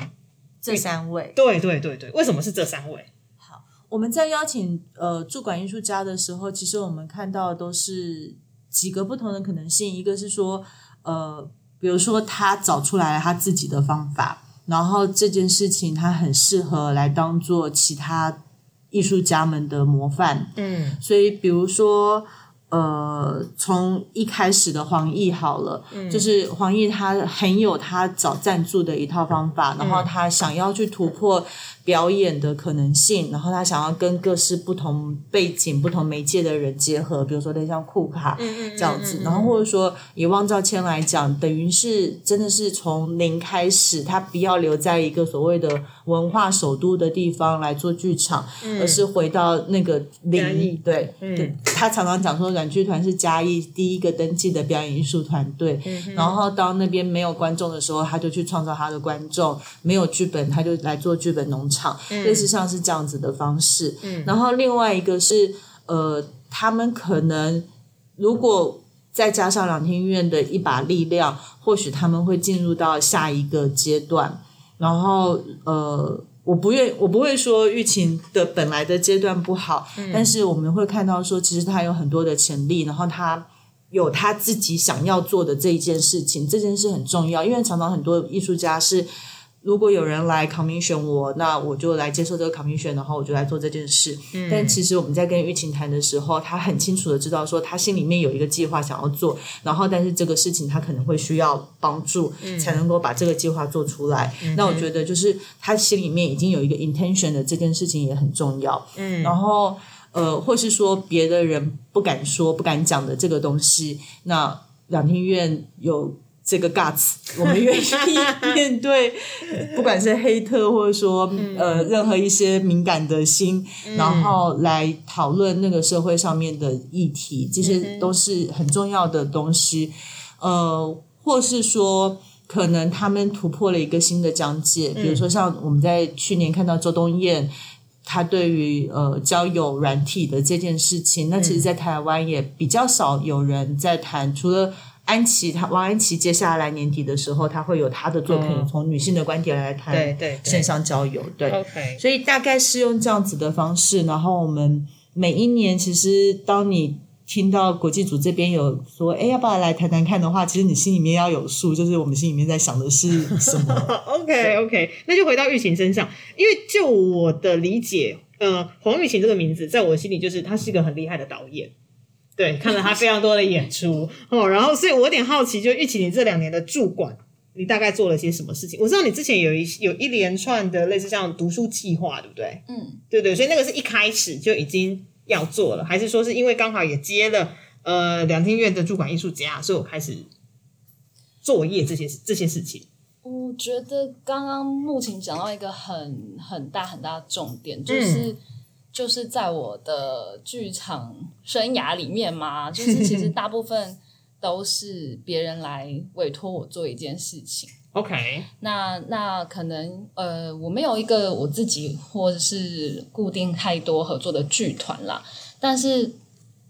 Speaker 3: 这三位，
Speaker 1: 对对对对，为什么是这三位？
Speaker 3: 好我们在邀请呃驻馆艺术家的时候，其实我们看到的都是几个不同的可能性。一个是说，呃，比如说他找出来了他自己的方法，然后这件事情他很适合来当做其他艺术家们的模范。
Speaker 1: 嗯
Speaker 3: 所以，比如说，呃，从一开始的黄奕好了，就是黄奕他很有他找赞助的一套方法，然后他想要去突破表演的可能性，然后他想要跟各式不同背景、不同媒介的人结合，比如说类似像库卡这样子，然后或者说以汪兆谦来讲，等于是真的是从零开始，他不要留在一个所谓的文化首都的地方来做剧场，而是回到那个
Speaker 1: 嘉义。
Speaker 3: 零，对，对，他常常讲说，软剧团是嘉义第一个登记的表演艺术团队。然后当那边没有观众的时候，他就去创造他的观众；没有剧本，他就来做剧本农场，嗯类似像是这样子的方式。嗯然后另外一个是，呃，他们可能如果再加上两厅院的一把力量，或许他们会进入到下一个阶段。然后呃，我不愿我不会说疫情的本来的阶段不好，但是我们会看到说，其实他有很多的潜力，然后他有他自己想要做的这一件事情，这件事很重要，因为常常很多艺术家是。如果有人来 commission 我，那我就来接受这个 commission，然后我就来做这件事。但其实我们在跟玉琴谈的时候，他很清楚的知道说，他心里面有一个计划想要做，然后但是这个事情他可能会需要帮助，才能够把这个计划做出来。那我觉得就是他心里面已经有一个 intention 的这件事情也很重要。嗯，然后呃，或是说别的人不敢说、不敢讲的这个东西，那两厅院有。这个 guts，我们愿意面对，不管是黑特或者说呃任何一些敏感的心，然后来讨论那个社会上面的议题，这些都是很重要的东西。呃，或是说可能他们突破了一个新的疆界，比如说像我们在去年看到周冬燕。他对于呃交友软体的这件事情，那其实，在台湾也比较少有人在谈，除了安琪，她王安琪接下来年底的时候，她会有她的作品，
Speaker 1: 嗯。
Speaker 3: 从女性的观点来谈
Speaker 1: 对对对。
Speaker 3: 线上交友，对。
Speaker 1: OK，
Speaker 3: 所以大概是用这样子的方式，然后我们每一年其实当你听到国际组这边有说，哎，要不要来谈谈看的话，其实你心里面要有数，就是我们心里面在想的是什么。
Speaker 1: OK OK，那就回到玉琴身上，因为就我的理解，呃，黄玉琴这个名字在我心里就是她是一个很厉害的导演。对，看了他非常多的演出 哦，然后所以我有点好奇，就玉琪你这两年的驻馆，你大概做了些什么事情？我知道你之前有一有一连串的类似像读书计划，对不对？
Speaker 6: 嗯，
Speaker 1: 对对，所以那个是一开始就已经要做了，还是说是因为刚好也接了呃两厅院的驻馆艺术家，所以我开始作业这些这些事情？
Speaker 6: 我觉得刚刚木琴讲到一个很很大很大的重点，就是、就是在我的剧场生涯里面嘛，就是其实 大部分都是别人来委托我做一件事情。
Speaker 1: OK，
Speaker 6: 那那可能呃，我没有一个我自己或者是固定太多合作的剧团啦，但是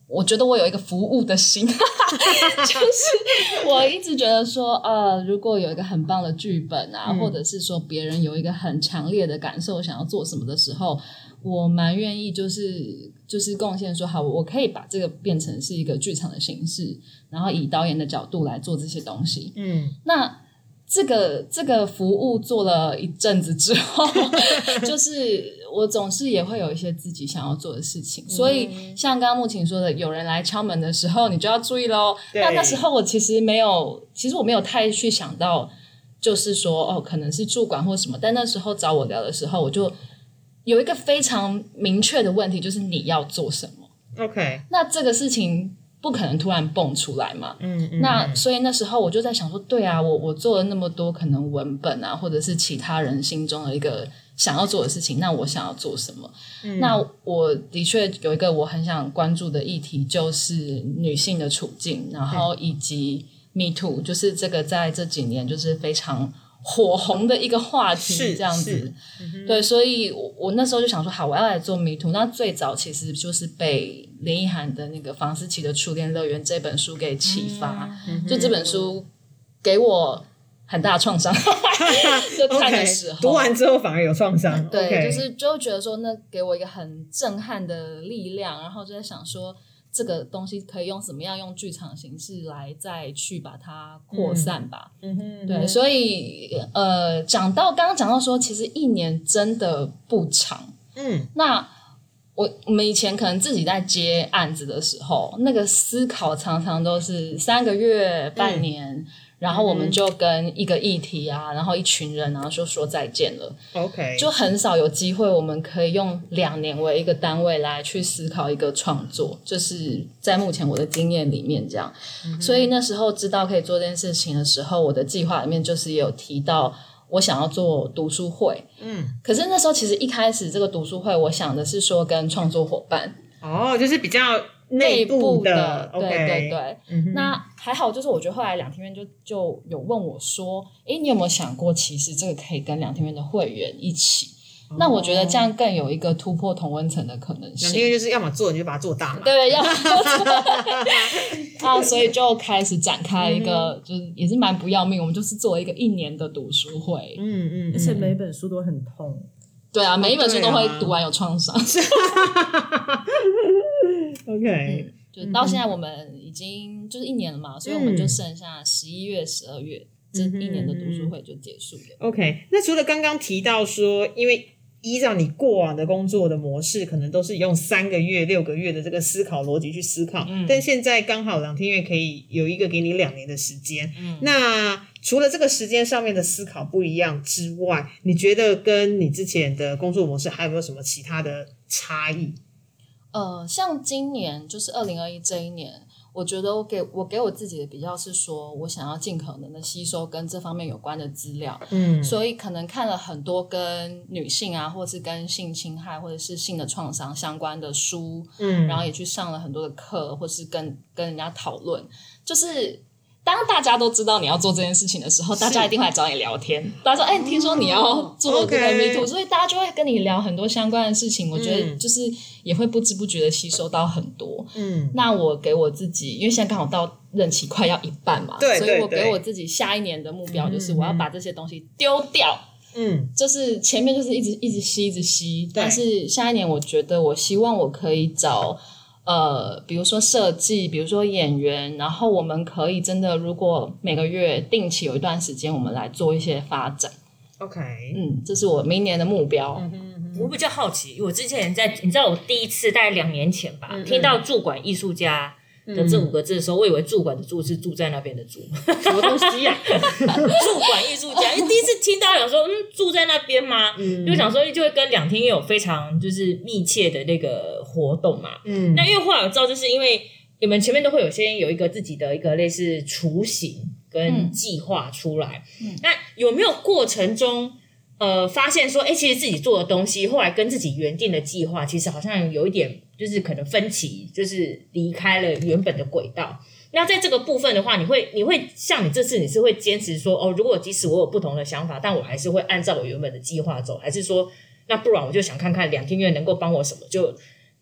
Speaker 6: 我觉得我有一个服务的心，就是我一直觉得说，呃，如果有一个很棒的剧本啊，或者是说别人有一个很强烈的感受，想要做什么的时候，我蛮愿意就是就是贡献说，好，我可以把这个变成是一个剧场的形式，然后以导演的角度来做这些东西。
Speaker 1: 嗯，
Speaker 6: 那这个这个服务做了一阵子之后，就是我总是也会有一些自己想要做的事情，所以像刚刚木琴说的，有人来敲门的时候，你就要注意喽。
Speaker 1: 对
Speaker 6: 那那时候我其实没有，其实我没有太去想到，就是说哦，可能是驻馆或什么，但那时候找我聊的时候，我就有一个非常明确的问题，就是你要做什么。
Speaker 1: OK，
Speaker 6: 那这个事情不可能突然蹦出来嘛，
Speaker 1: 嗯嗯，
Speaker 6: 那所以那时候我就在想说，对啊，我我做了那么多可能文本啊，或者是其他人心中的一个想要做的事情，那我想要做什么？
Speaker 1: 嗯。
Speaker 6: 那我的确有一个我很想关注的议题，就是女性的处境，然后以及 Me Too，就是这个在这几年就是非常火红的一个话题，这样
Speaker 1: 是
Speaker 6: 子。对，所以我我那时候就想说，好，我要来做迷途。那最早其实就是被林奕涵的那个房思琪的《初恋乐园》这本书给启发，
Speaker 1: 嗯
Speaker 6: 就这本书给我很大的创伤，就看的时候。
Speaker 1: 读完之后反而有创伤。
Speaker 6: 对就是就觉得说，那给我一个很震撼的力量，然后就在想说，这个东西可以用什么样用剧场形式来再去把它扩散吧。
Speaker 1: 嗯哼，
Speaker 6: 对，所以呃，讲到刚刚讲到说，其实一年真的不长。
Speaker 1: 嗯，
Speaker 6: 那我我们以前可能自己在接案子的时候，那个思考常常都是三个月、半年，然后我们就跟一个议题啊，然后一群人，然后就说再见了
Speaker 1: ，OK，
Speaker 6: 就很少有机会我们可以用两年为一个单位来去思考一个创作，就是在目前我的经验里面这样。所以那时候知道可以做这件事情的时候，我的计划里面就是也有提到。我想要做读书会，
Speaker 1: 嗯，
Speaker 6: 可是那时候其实一开始这个读书会，我想的是说跟创作伙伴。
Speaker 1: 哦，就是比较内
Speaker 6: 部
Speaker 1: 的
Speaker 6: 对对对。
Speaker 1: 嗯
Speaker 6: 那还好，就是我觉得后来两天院就就有问我说：“诶，你有没有想过，其实这个可以跟两天院的会员一起？”那我觉得这样更有一个突破同温层的可能性。
Speaker 1: 因为就是要么做你就把它做大嘛。
Speaker 6: 对，要么啊，所以就开始展开一个，
Speaker 1: 嗯
Speaker 6: 就是也是蛮不要命，我们就是做一个一年的读书会。
Speaker 1: 嗯嗯，
Speaker 3: 而且每本书都很痛。
Speaker 6: 对啊，每一本书都会读完有创伤。
Speaker 1: OK，
Speaker 6: 就到现在我们已经就是一年了嘛，所以我们就剩下十一月、十二月这一年的读书会就结束了。
Speaker 1: OK，那除了刚刚提到说，因为依照你过往的工作的模式，可能都是用三个月、六个月的这个思考逻辑去思考，但现在刚好两天月可以有一个给你两年的时间。那除了这个时间上面的思考不一样之外，你觉得跟你之前的工作模式还有没有什么其他的差异？
Speaker 6: 呃，像今年就是二零二一这一年，我觉得我给我给我自己的比较是说，我想要尽可能的吸收跟这方面有关的资料，
Speaker 1: 嗯。
Speaker 6: 所以可能看了很多跟女性啊，或是跟性侵害或者是性的创伤相关的书，
Speaker 1: 嗯。
Speaker 6: 然后也去上了很多的课，或是跟跟人家讨论，就是当大家都知道你要做这件事情的时候，大家一定会来找你聊天。大家说：“哎、听说你要做这个 Me Too，、所以大家就会跟你聊很多相关的事情。我觉得
Speaker 1: 嗯
Speaker 6: 就是也会不知不觉的吸收到很多。
Speaker 1: 嗯，
Speaker 6: 那我给我自己，因为现在刚好到任期快要一半嘛，
Speaker 1: 对
Speaker 6: 所以我给我自己下一年的目标就是我要把这些东西丢掉。
Speaker 1: 嗯
Speaker 6: 就是前面就是一直一直吸一直吸，但是下一年我觉得我希望我可以找呃，比如说设计，比如说演员，然后我们可以真的如果每个月定期有一段时间，我们来做一些发展
Speaker 1: ，，OK，
Speaker 6: 嗯，这是我明年的目标。
Speaker 5: 我比较好奇，我之前在你知道我第一次大概两年前吧，听到驻馆艺术家的这五个字的时候，我以为驻馆的驻是住在那边的住，
Speaker 1: 什么东西呀？
Speaker 5: 驻馆艺术家，因为第一次听到想说，嗯，住在那边吗？嗯就想说就会跟两厅院有非常就是密切的那个活动嘛。
Speaker 1: 嗯
Speaker 5: 那因为后来我知道，就是因为你们前面都会有先有一个自己的一个类似雏形跟计划出来，嗯那有没有过程中？呃，发现说，哎、其实自己做的东西，后来跟自己原定的计划，其实好像有一点，就是可能分歧，就是离开了原本的轨道。那在这个部分的话，你会你会像你这次你是会坚持说，哦，如果即使我有不同的想法，但我还是会按照我原本的计划走，还是说，那不然我就想看看两天院能够帮我什么，就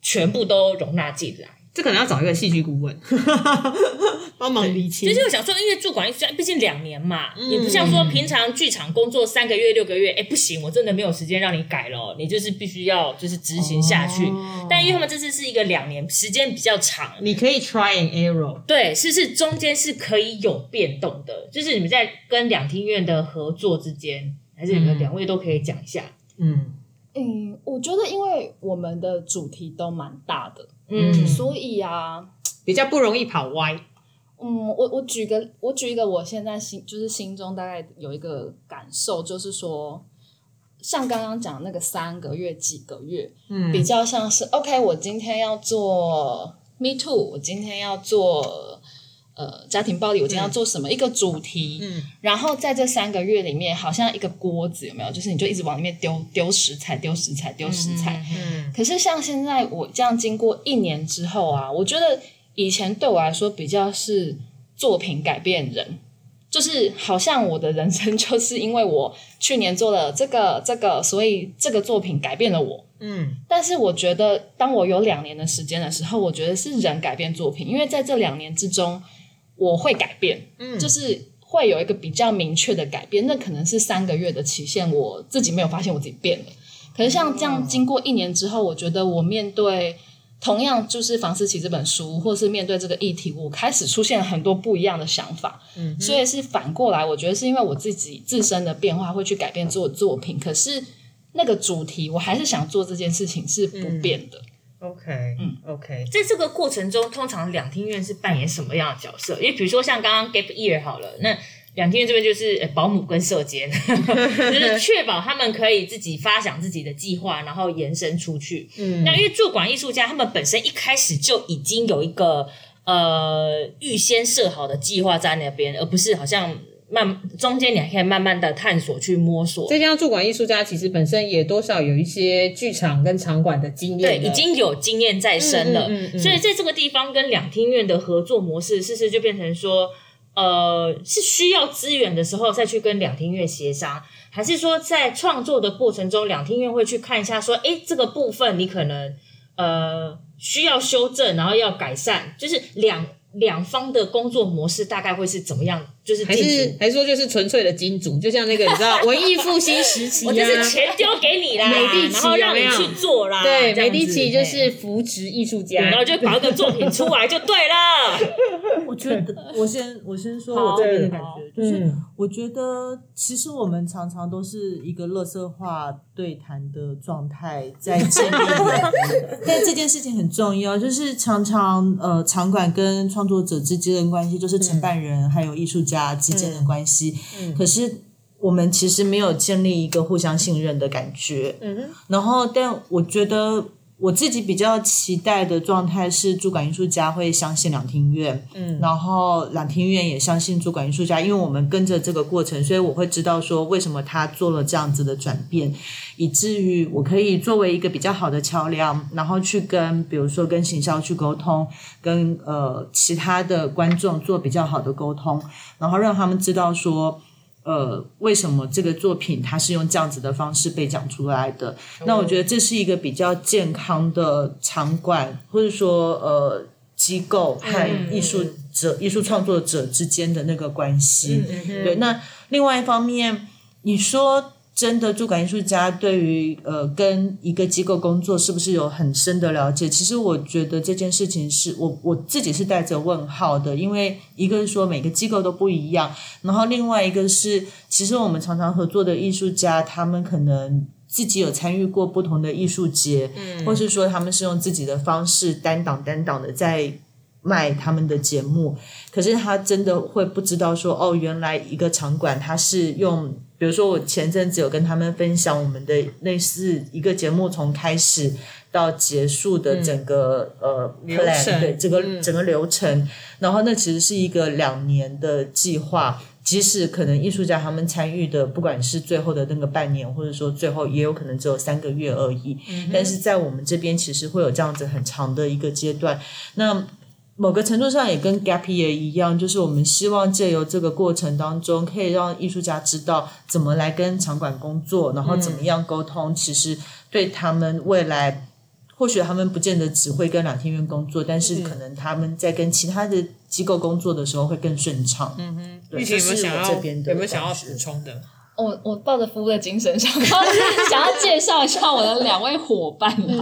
Speaker 5: 全部都容纳进来。
Speaker 1: 这可能要找一个戏剧顾问 帮忙理清。
Speaker 5: 就是我想说，因为驻馆艺术家毕竟两年嘛，也不像说平常剧场工作三个月、六个月，哎，不行，我真的没有时间让你改了，你就是必须要就是执行下去。但因为他们这次是一个两年，时间比较长，
Speaker 1: 你可以 try and error，
Speaker 5: 对，是是中间是可以有变动的，就是你们在跟两厅院的合作之间，还是你们两位都可以讲一下。
Speaker 1: 嗯
Speaker 6: 嗯，我觉得因为我们的主题都蛮大的，
Speaker 5: 嗯
Speaker 6: 所以啊，
Speaker 1: 比较不容易跑歪。
Speaker 6: 嗯，我我举个我举一个我现在心就是心中大概有一个感受，就是说，像刚刚讲那个三个月几个月，
Speaker 1: 嗯
Speaker 6: 比较像是 OK，我今天要做 Me Too，我今天要做呃家庭暴力，我今天要做什么、一个主题，
Speaker 1: 嗯
Speaker 6: 然后在这三个月里面，好像一个锅子有没有？就是你就一直往里面丢丢食材，丢食材，丢食材。
Speaker 1: 嗯
Speaker 6: 可是像现在我这样经过一年之后啊，我觉得以前对我来说比较是作品改变人，就是好像我的人生就是因为我去年做了这个这个，所以这个作品改变了我。
Speaker 1: 嗯
Speaker 6: 但是我觉得，当我有两年的时间的时候，我觉得是人改变作品，因为在这两年之中，我会改变，
Speaker 1: 嗯
Speaker 6: 就是会有一个比较明确的改变。那可能是三个月的期限，我自己没有发现我自己变了。可是像这样，经过一年之后，我觉得我面对同样就是房思琪这本书，或是面对这个议题，我开始出现了很多不一样的想法。
Speaker 1: 嗯
Speaker 6: 所以是反过来，我觉得是因为我自己自身的变化会去改变做作品，可是那个主题我还是想做这件事情是不变的。
Speaker 1: ，OK，
Speaker 6: 嗯
Speaker 1: ，OK，
Speaker 5: 在这个过程中，通常两厅院是扮演什么样的角色？因为比如说像刚刚 gap year 好了，那两厅院这边就是呃保姆跟社监，就是确保他们可以自己发想自己的计划，然后延伸出去。
Speaker 1: 嗯
Speaker 5: 那因为驻馆艺术家他们本身一开始就已经有一个呃预先设好的计划在那边，而不是好像慢中间你还可以慢慢的探索去摸索。
Speaker 1: 再加上驻馆艺术家其实本身也多少有一些剧场跟场馆的经，验对，
Speaker 5: 已经有经验在身了，
Speaker 1: 嗯嗯嗯嗯
Speaker 5: 所以在这个地方跟两厅院的合作模式，是不是就变成说，呃，是需要资源的时候再去跟两厅院协商，还是说在创作的过程中，两厅院会去看一下，说，哎，这个部分你可能呃需要修正，然后要改善，就是两两方的工作模式大概会是怎么样？就是
Speaker 1: 还。是还是说就是纯粹的金主，就像那个你知道 文艺复兴时期
Speaker 5: 我就是
Speaker 1: 啊，
Speaker 5: 钱丢给你啦，
Speaker 1: 美第奇
Speaker 5: 然后让你去做啦。
Speaker 1: 对，美第奇就是扶植艺术家，
Speaker 5: 然后就搞一个作品出来就对了。
Speaker 3: 我觉得，我先我先说我这边的感觉，就是
Speaker 1: 嗯
Speaker 3: 我觉得其实我们常常都是一个乐色化对谈的状态在建立，但这件事情很重要，就是常常呃场馆跟创作者之间的关系，就是承办人还有艺术家之间的关系，可是。我们其实没有建立一个互相信任的感觉，
Speaker 1: 嗯，
Speaker 3: 然后，但我觉得我自己比较期待的状态是，主管艺术家会相信两厅院，嗯，然后两厅院也相信主管艺术家，因为我们跟着这个过程，所以我会知道说为什么他做了这样子的转变，以至于我可以作为一个比较好的桥梁，然后去跟比如说跟行销去沟通，跟呃其他的观众做比较好的沟通，然后让他们知道说。呃，为什么这个作品它是用这样子的方式被讲出来的？那我觉得这是一个比较健康的场馆，或者说呃机构和艺术者、艺术创作者之间的那个关系。对，那另外一方面，你说。真的驻馆艺术家对于呃跟一个机构工作是不是有很深的了解？其实我觉得这件事情是我我自己是带着问号的，因为一个是说每个机构都不一样，然后另外一个是其实我们常常合作的艺术家，他们可能自己有参与过不同的艺术节，嗯，或是说他们是用自己的方式单档单档的在卖他们的节目，可是他真的会不知道说哦，原来一个场馆它是用。比如说，我前阵子有跟他们分享我们的类似一个节目从开始到结束的整个呃 plan，对整个整个流程。然后那其实是一个两年的计划，即使可能艺术家他们参与的，不管是最后的那个半年，或者说最后也有可能只有三个月而已。但是在我们这边，其实会有这样子很长的一个阶段。那某个程度上也跟 Gap Year 一样，就是我们希望借由这个过程当中，可以让艺术家知道怎么来跟场馆工作，然后怎么样沟通。其实对他们未来，或许他们不见得只会跟两天院工作，但是可能他们在跟其他的机构工作的时候会更顺畅。
Speaker 1: 嗯哼，
Speaker 3: 对，
Speaker 1: 有没有想要
Speaker 3: 这边的
Speaker 1: 有没有想要补充的？
Speaker 6: 我我抱着服务的精神，想要想要介绍一下我的两位伙伴啦。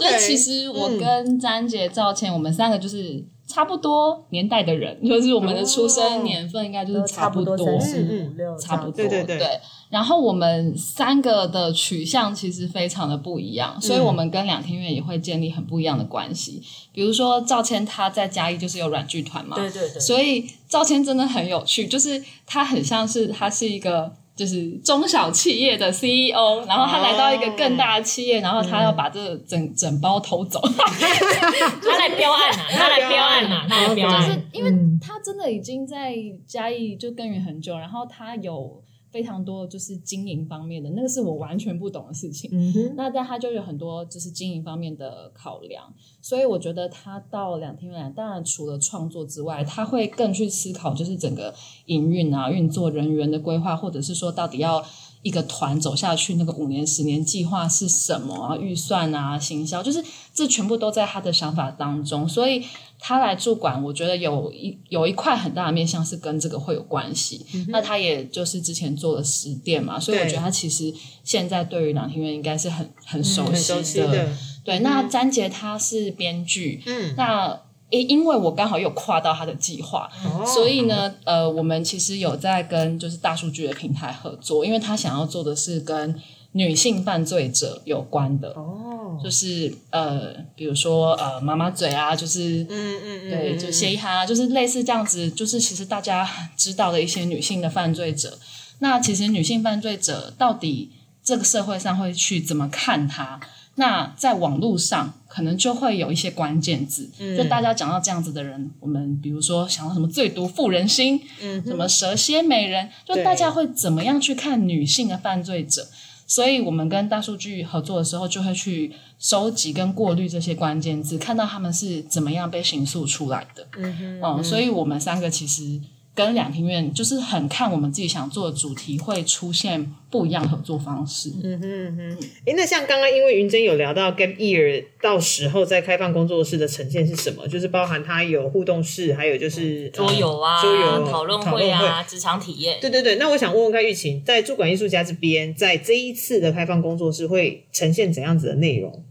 Speaker 6: 就其实我跟詹姐、赵倩，我们三个就是。差不多年代的人，就是我们的出生年份应该就是差不多，
Speaker 3: 嗯，
Speaker 6: 差不多，
Speaker 1: 对对对。
Speaker 6: 然后我们三个的取向其实非常的不一样，所以我们跟两厅院也会建立很不一样的关系。比如说赵谦他在嘉义就是有软剧团嘛，
Speaker 5: 对对对，
Speaker 6: 所以赵谦真的很有趣，就是他很像是他是一个。就是中小企业的 CEO，然后他来到一个更大的企业，然后他要把这整整包偷走。
Speaker 5: 他来标案呐，他来标案呐，他来标案。
Speaker 6: 就是因为他真的已经在嘉义就耕耘很久，然后他有。非常多就是经营方面的，那个是我完全不懂的事情。那但他就有很多就是经营方面的考量，所以我觉得他到两天来，当然除了创作之外，他会更去思考就是整个营运啊、运作人员的规划，或者是说到底要一个团走下去，那个五年、十年计划是什么啊？预算啊、行销，就是这全部都在他的想法当中，所以。他来驻馆，我觉得有一有一块很大的面向是跟这个会有关系。那他也就是之前做了十店嘛，所以我觉得他其实现在对于朗庭院应该是很很熟悉的。对，那詹杰他是编剧，嗯，那因因为我刚好有跨到他的计划，所以呢，呃，我们其实有在跟就是大数据的平台合作，因为他想要做的是跟。女性犯罪者有关的，哦，就是呃，比如说呃，妈妈嘴啊，就是嗯嗯嗯，对，就谢一涵啊，就是类似这样子，就是其实大家知道的一些女性的犯罪者。那其实女性犯罪者到底这个社会上会去怎么看她？那在网络上可能就会有一些关键字，就大家讲到这样子的人，我们比如说想到什么最毒妇人心，嗯，什么蛇蝎美人，就大家会怎么样去看女性的犯罪者？所以我们跟大数据合作的时候，就会去收集跟过滤这些关键字，看到他们是怎么样被形塑出来的。嗯哼，所以我们三个其实。跟两庭院就是很看我们自己想做的主题会出现不一样合作方式。
Speaker 1: 嗯哼哼，哎，那像刚刚因为云珍有聊到 Gap Year，到时候在开放工作室的呈现是什么？就是包含它有互动室，还有就是
Speaker 5: 桌游啊、
Speaker 1: 桌游
Speaker 5: 讨论会啊、职场体验。
Speaker 1: 对对对，那我想问问看玉琴，在驻馆艺术家这边，在这一次的开放工作室会呈现怎样子的内容？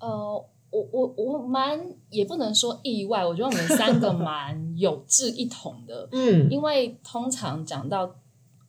Speaker 6: 呃。我我我蛮也不能说意外，我觉得我们三个 蛮有志一同的，嗯，因为通常讲到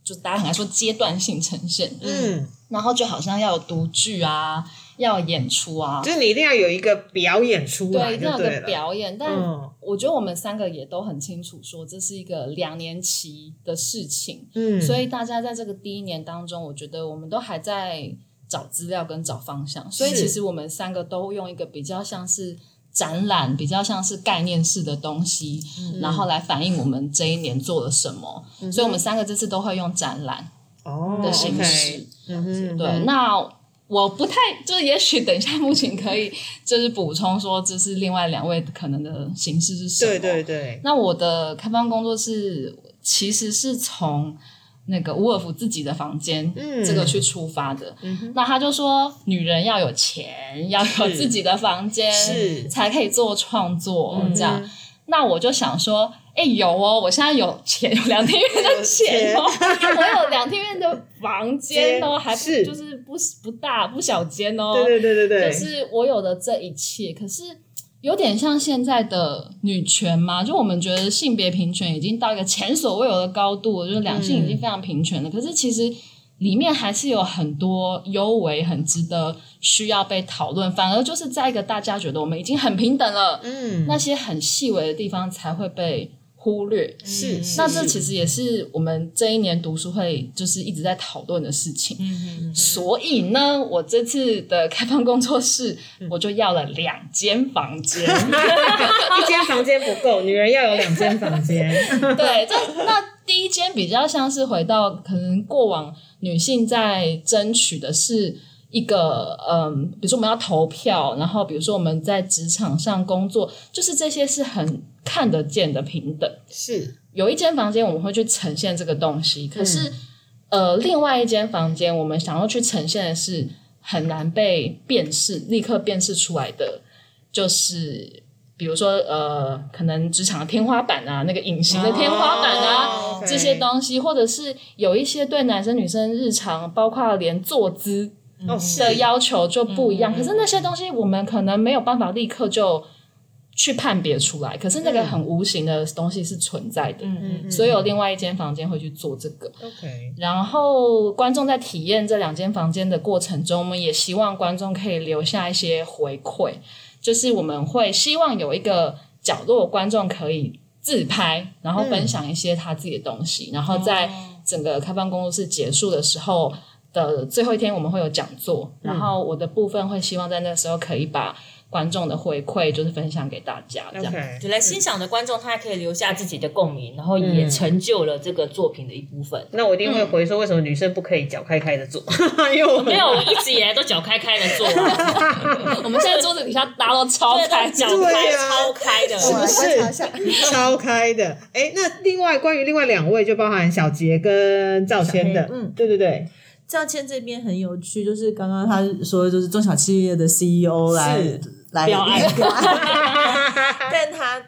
Speaker 6: 就大家很爱说阶段性呈现，嗯，然后就好像要有独剧啊，要演出啊，
Speaker 1: 就是你一定要有一个表演出
Speaker 6: 来，对，
Speaker 1: 要
Speaker 6: 有个表演。但我觉得我们三个也都很清楚，说这是一个两年期的事情，嗯，所以大家在这个第一年当中，我觉得我们都还在。找资料跟找方向，所以其实我们三个都用一个比较像是展览，比较像是概念式的东西，然后来反映我们这一年做了什么。所以我们三个这次都会用展览
Speaker 1: 哦
Speaker 6: 的形式。对，那我不太就是，也许等一下目前可以就是补充说，这是另外两位可能的形式是什么？
Speaker 1: 对对对，
Speaker 6: 那我的开放工作室其实是从那个伍尔夫自己的房间，
Speaker 1: 嗯。
Speaker 6: 这个去出发的。那他就说，女人要有钱，要有自己的房间，才可以做创作、这样。那我就想说，哎、有哦，我现在有钱，有两厅院的钱哦，我有两厅院的房间哦，还就是不不大不小间哦，
Speaker 1: 对对对对对，
Speaker 6: 就是我有的这一切，可是有点像现在的女权嘛，就我们觉得性别平权已经到一个前所未有的高度，就是两性已经非常平权了。可是其实里面还是有很多优为很值得需要被讨论，反而就是在一个大家觉得我们已经很平等了，
Speaker 1: 嗯，
Speaker 6: 那些很细微的地方才会被忽略。
Speaker 1: 是是
Speaker 6: 那这其实也是我们这一年读书会就是一直在讨论的事情。嗯嗯所以呢，我这次的开放工作室，我就要了两间房间。
Speaker 1: 一间房间不够，女人要有两间房间。
Speaker 6: 对，这那第一间比较像是回到可能过往女性在争取的是一个嗯，比如说我们要投票，然后比如说我们在职场上工作，就是这些是很看得见的平等。
Speaker 1: 是，
Speaker 6: 有一间房间我们会去呈现这个东西，可是、呃，另外一间房间我们想要去呈现的是很难被辨识、立刻辨识出来的，就是比如说呃，可能职场的天花板啊，那个隐形的天花板啊。
Speaker 1: 哦
Speaker 6: 这些东西，或者是有一些对男生女生日常，包括连坐姿
Speaker 1: 哦，
Speaker 6: 的要求就不一样。可是那些东西我们可能没有办法立刻就去判别出来，可是那个很无形的东西是存在的。
Speaker 1: 嗯
Speaker 6: 所以有另外一间房间会去做这个。
Speaker 1: OK，
Speaker 6: 然后观众在体验这两间房间的过程中，我们也希望观众可以留下一些回馈，就是我们会希望有一个角落，观众可以自拍，然后分享一些他自己的东西，然后在整个开放工作室结束的时候的最后一天，我们会有讲座，然后我的部分会希望在那时候可以把观众的回馈就是分享给大家，这样。
Speaker 1: OK，
Speaker 5: 就来欣赏的观众，他还可以留下自己的共鸣，然后也成就了这个作品的一部分。
Speaker 1: 那我一定会回说，为什么女生不可以脚开开的坐？因为我
Speaker 5: 没有，我一直以来都脚开开的做，
Speaker 6: 我们现在桌子底下搭到超
Speaker 5: 对，
Speaker 6: 开，
Speaker 5: 脚开
Speaker 1: 啊
Speaker 5: 超开的，
Speaker 1: 是不是？超开的？哎，那另外关于另外两位，就包含小杰跟赵谦的，
Speaker 3: 嗯。
Speaker 1: 对对对，
Speaker 3: 赵谦这边很有趣，就是刚刚他说，就是中小企业的 CEO 来来
Speaker 5: 表爱
Speaker 3: 但他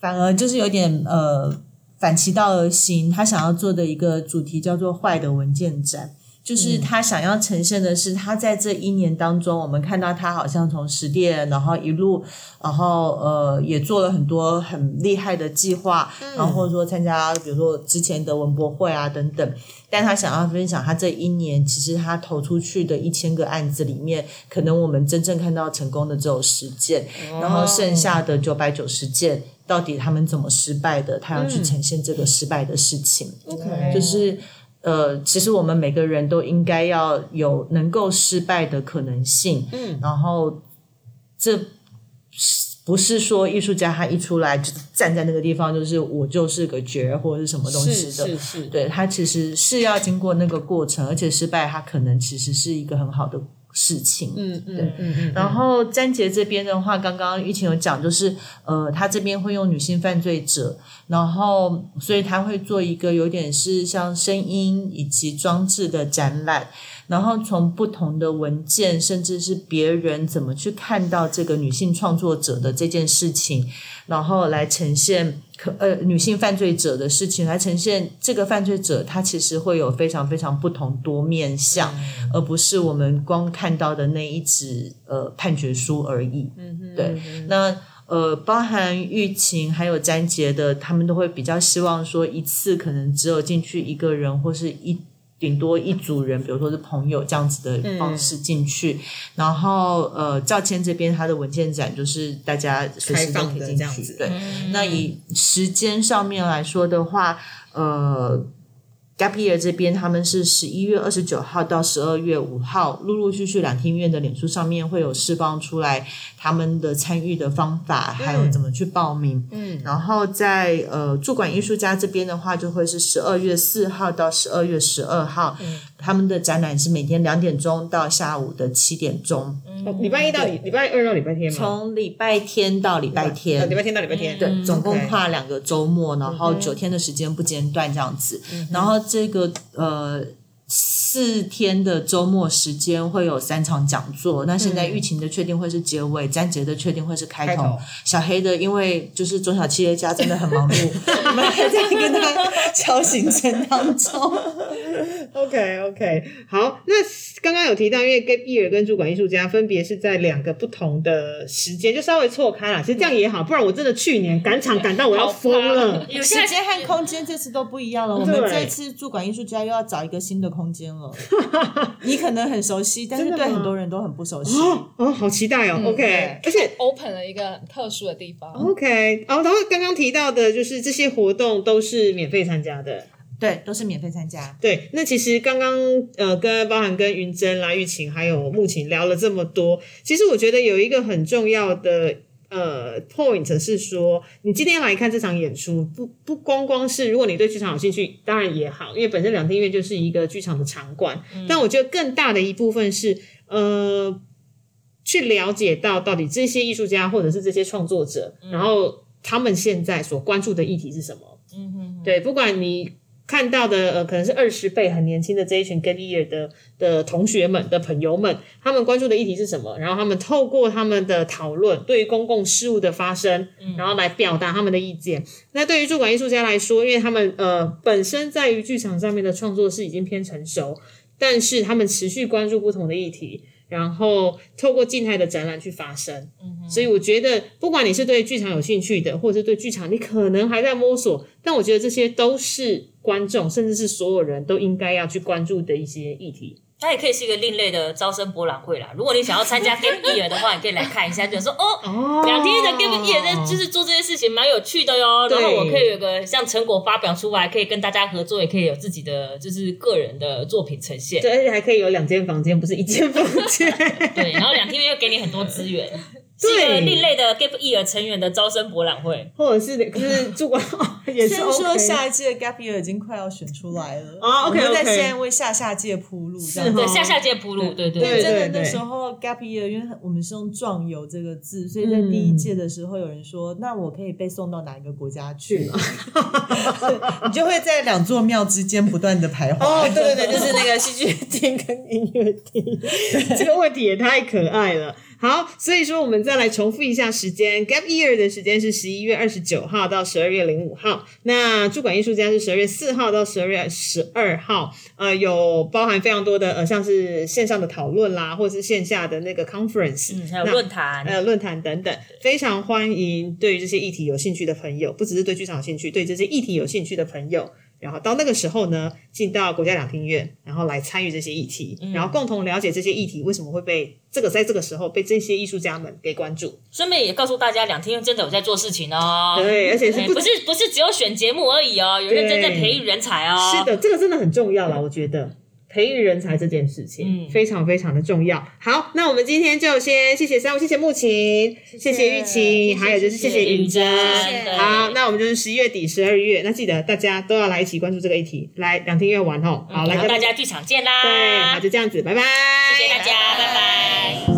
Speaker 3: 反而就是有点呃反其道而行，他想要做的一个主题叫做“坏的文件展”。就是他想要呈现的是，他在这一年当中，我们看到他好像从实店，然后一路，然后呃，也做了很多很厉害的计划，然后或者说参加，比如说之前的文博会啊等等。但他想要分享，他这一年其实他投出去的一千个案子里面，可能我们真正看到成功的只有十件，然后剩下的九百九十件，到底他们怎么失败的？他要去呈现这个失败的事情。
Speaker 1: OK，
Speaker 3: 就是呃，其实我们每个人都应该要有能够失败的可能性。
Speaker 1: 嗯，
Speaker 3: 然后这不是说艺术家他一出来就站在那个地方，就是我就是个角儿或者是什么东西
Speaker 1: 是
Speaker 3: 的。
Speaker 1: 是是，
Speaker 3: 对他其实是要经过那个过程，而且失败，他可能其实是一个很好的事情。
Speaker 1: 嗯嗯
Speaker 3: 对。
Speaker 1: 嗯嗯，
Speaker 3: 然后詹杰这边的话，刚刚玉琴有讲，就是呃，他这边会用女性犯罪者，然后所以他会做一个有点是像声音以及装置的展览，然后从不同的文件，甚至是别人怎么去看到这个女性创作者的这件事情，然后来呈现可呃女性犯罪者的事情，来呈现这个犯罪者他其实会有非常非常不同多面向，而不是我们光看到的那一纸呃判决书而已。嗯嗯，对，那。呃，包含玉琴还有詹杰的，他们都会比较希望说一次可能只有进去一个人或是一顶多一组人，比如说是朋友这样子的方式进去。然后呃，赵谦这边他的文件展就是大家随时都可以进去。对，那以时间上面来说的话，呃。Gap Year 这边，他们是十一月二十九号到十二月五号，陆陆续续两厅院的脸书上面会有释放出来他们的参与的方法，还有怎么去报名。嗯，然后在呃驻馆艺术家这边的话，就会是十二月四号到十二月十二号，他们的展览是每天两点钟到下午的七点钟，
Speaker 1: 嗯礼拜一到礼礼拜二到礼拜天吗？
Speaker 3: 从礼拜天到礼拜天，
Speaker 1: 呃礼拜天到礼拜天，
Speaker 3: 对，总共
Speaker 1: OK
Speaker 3: 跨两个周末，然后九天的时间不间断这样子。然后这个呃四天的周末时间会有三场讲座。那现在疫情的确定会是结尾，詹杰的确定会是开头。
Speaker 1: 开头
Speaker 3: 小黑的因为就是中小企业家真的很忙碌，我们还在跟他敲行程当中。
Speaker 1: OK OK，好，那刚刚有提到，因为 Gap Year 跟主管艺术家分别是在两个不同的时间，就稍微错开了。其实这样也好，不然我真的去年赶场赶到我要疯了。
Speaker 5: 有
Speaker 3: 时间和空间这次都不一样了。我们这次主管艺术家又要找一个新的空间了。你可能很熟悉，但是对很多人都很不熟悉。
Speaker 1: 哦哦，好期待哦、OK，而且
Speaker 6: open 了一个很特殊的地方。
Speaker 1: OK，然后然后刚刚提到的就是这些活动都是免费参加的。
Speaker 3: 对，都是免费参加。
Speaker 1: 对，那其实刚刚呃，跟包含跟云珍啦、玉琴还有木琴聊了这么多，其实我觉得有一个很重要的呃 point 是说，你今天来看这场演出，不不光光是如果你对剧场有兴趣，当然也好，因为本身两厅院就是一个剧场的场馆，但我觉得更大的一部分是呃，去了解到到底这些艺术家或者是这些创作者，然后他们现在所关注的议题是什么。
Speaker 3: 嗯哼，
Speaker 1: 对，不管你看到的呃，可能是二十倍很年轻的这一群 Gap Year 的的同学们的朋友们，他们关注的议题是什么？然后他们透过他们的讨论，对于公共事务的发生，然后来表达他们的意见。那对于驻馆艺术家来说，因为他们呃本身在于剧场上面的创作是已经偏成熟，但是他们持续关注不同的议题。然后透过静态的展览去发生，所以我觉得，不管你是对剧场有兴趣的，或者是对剧场你可能还在摸索，但我觉得这些都是观众，甚至是所有人都应该要去关注的一些议题。
Speaker 5: 它也可以是一个另类的招生博览会啦。如果你想要参加 Gap Year 的话，你可以来看一下，就说哦，
Speaker 1: 哦
Speaker 5: 两天的 Gap Year 在就是做这些事情蛮有趣的哟。然后我可以有个像成果发表出来，可以跟大家合作，也可以有自己的就是个人的作品呈现。
Speaker 1: 对，而且还可以有两间房间，不是一间房间。
Speaker 5: 对，然后两天又给你很多资源，是一个另类的 Gap Year 成员的招生博览会。
Speaker 1: 或者是就是主管也是。
Speaker 3: 说下一届 Gap Year 已经快要选出来了
Speaker 1: 哦，OK，
Speaker 3: 我们在在为下下届铺路，这样
Speaker 1: 是
Speaker 5: 对，
Speaker 1: 哦
Speaker 5: 下下届铺路，对对
Speaker 1: 对
Speaker 3: 真的那时候 gap year，因为我们是用壮游这个字，所以在第一届的时候，有人说：“那我可以被送到哪一个国家去？” 你就会在两座庙之间不断的徘徊。
Speaker 1: 哦，对对对，就是那个戏剧厅跟音乐厅，这个问题也太可爱了。好，所以说我们再来重复一下时间，Gap Year 的时间是十一月二十九号到十二月零五号，那驻馆艺术家是十二月四号到十二月十二号，呃，有包含非常多的呃，像是线上的讨论啦，或者是线下的那个 conference，
Speaker 5: 嗯，还有
Speaker 1: 那
Speaker 5: 论坛，
Speaker 1: 呃论坛等等，非常欢迎对于这些议题有兴趣的朋友，不只是对剧场有兴趣，对这些议题有兴趣的朋友，然后到那个时候呢，进到国家两厅院，然后来参与这些议题，然后共同了解这些议题为什么会被这个在这个时候被这些艺术家们给关注。
Speaker 5: 顺便也告诉大家，两厅院真的有在做事情哦。
Speaker 1: 对，而且是不
Speaker 5: 是不是只有选节目而已哦，有认真在培育人才哦。
Speaker 1: 是的，这个真的很重要啦，我觉得。培育人才这件事情，
Speaker 5: 嗯
Speaker 1: 非常非常的重要。好，那我们今天就先谢谢三位，谢谢木琴，谢谢玉琴，还有就是谢谢云珍。好，那我们就是十一月底、十二月，那记得大家都要来一起关注这个议题，来两厅院玩哦。好，来跟
Speaker 5: 大家剧场见啦！
Speaker 1: 对，好，就这样子，拜拜，
Speaker 5: 谢谢大家，拜拜。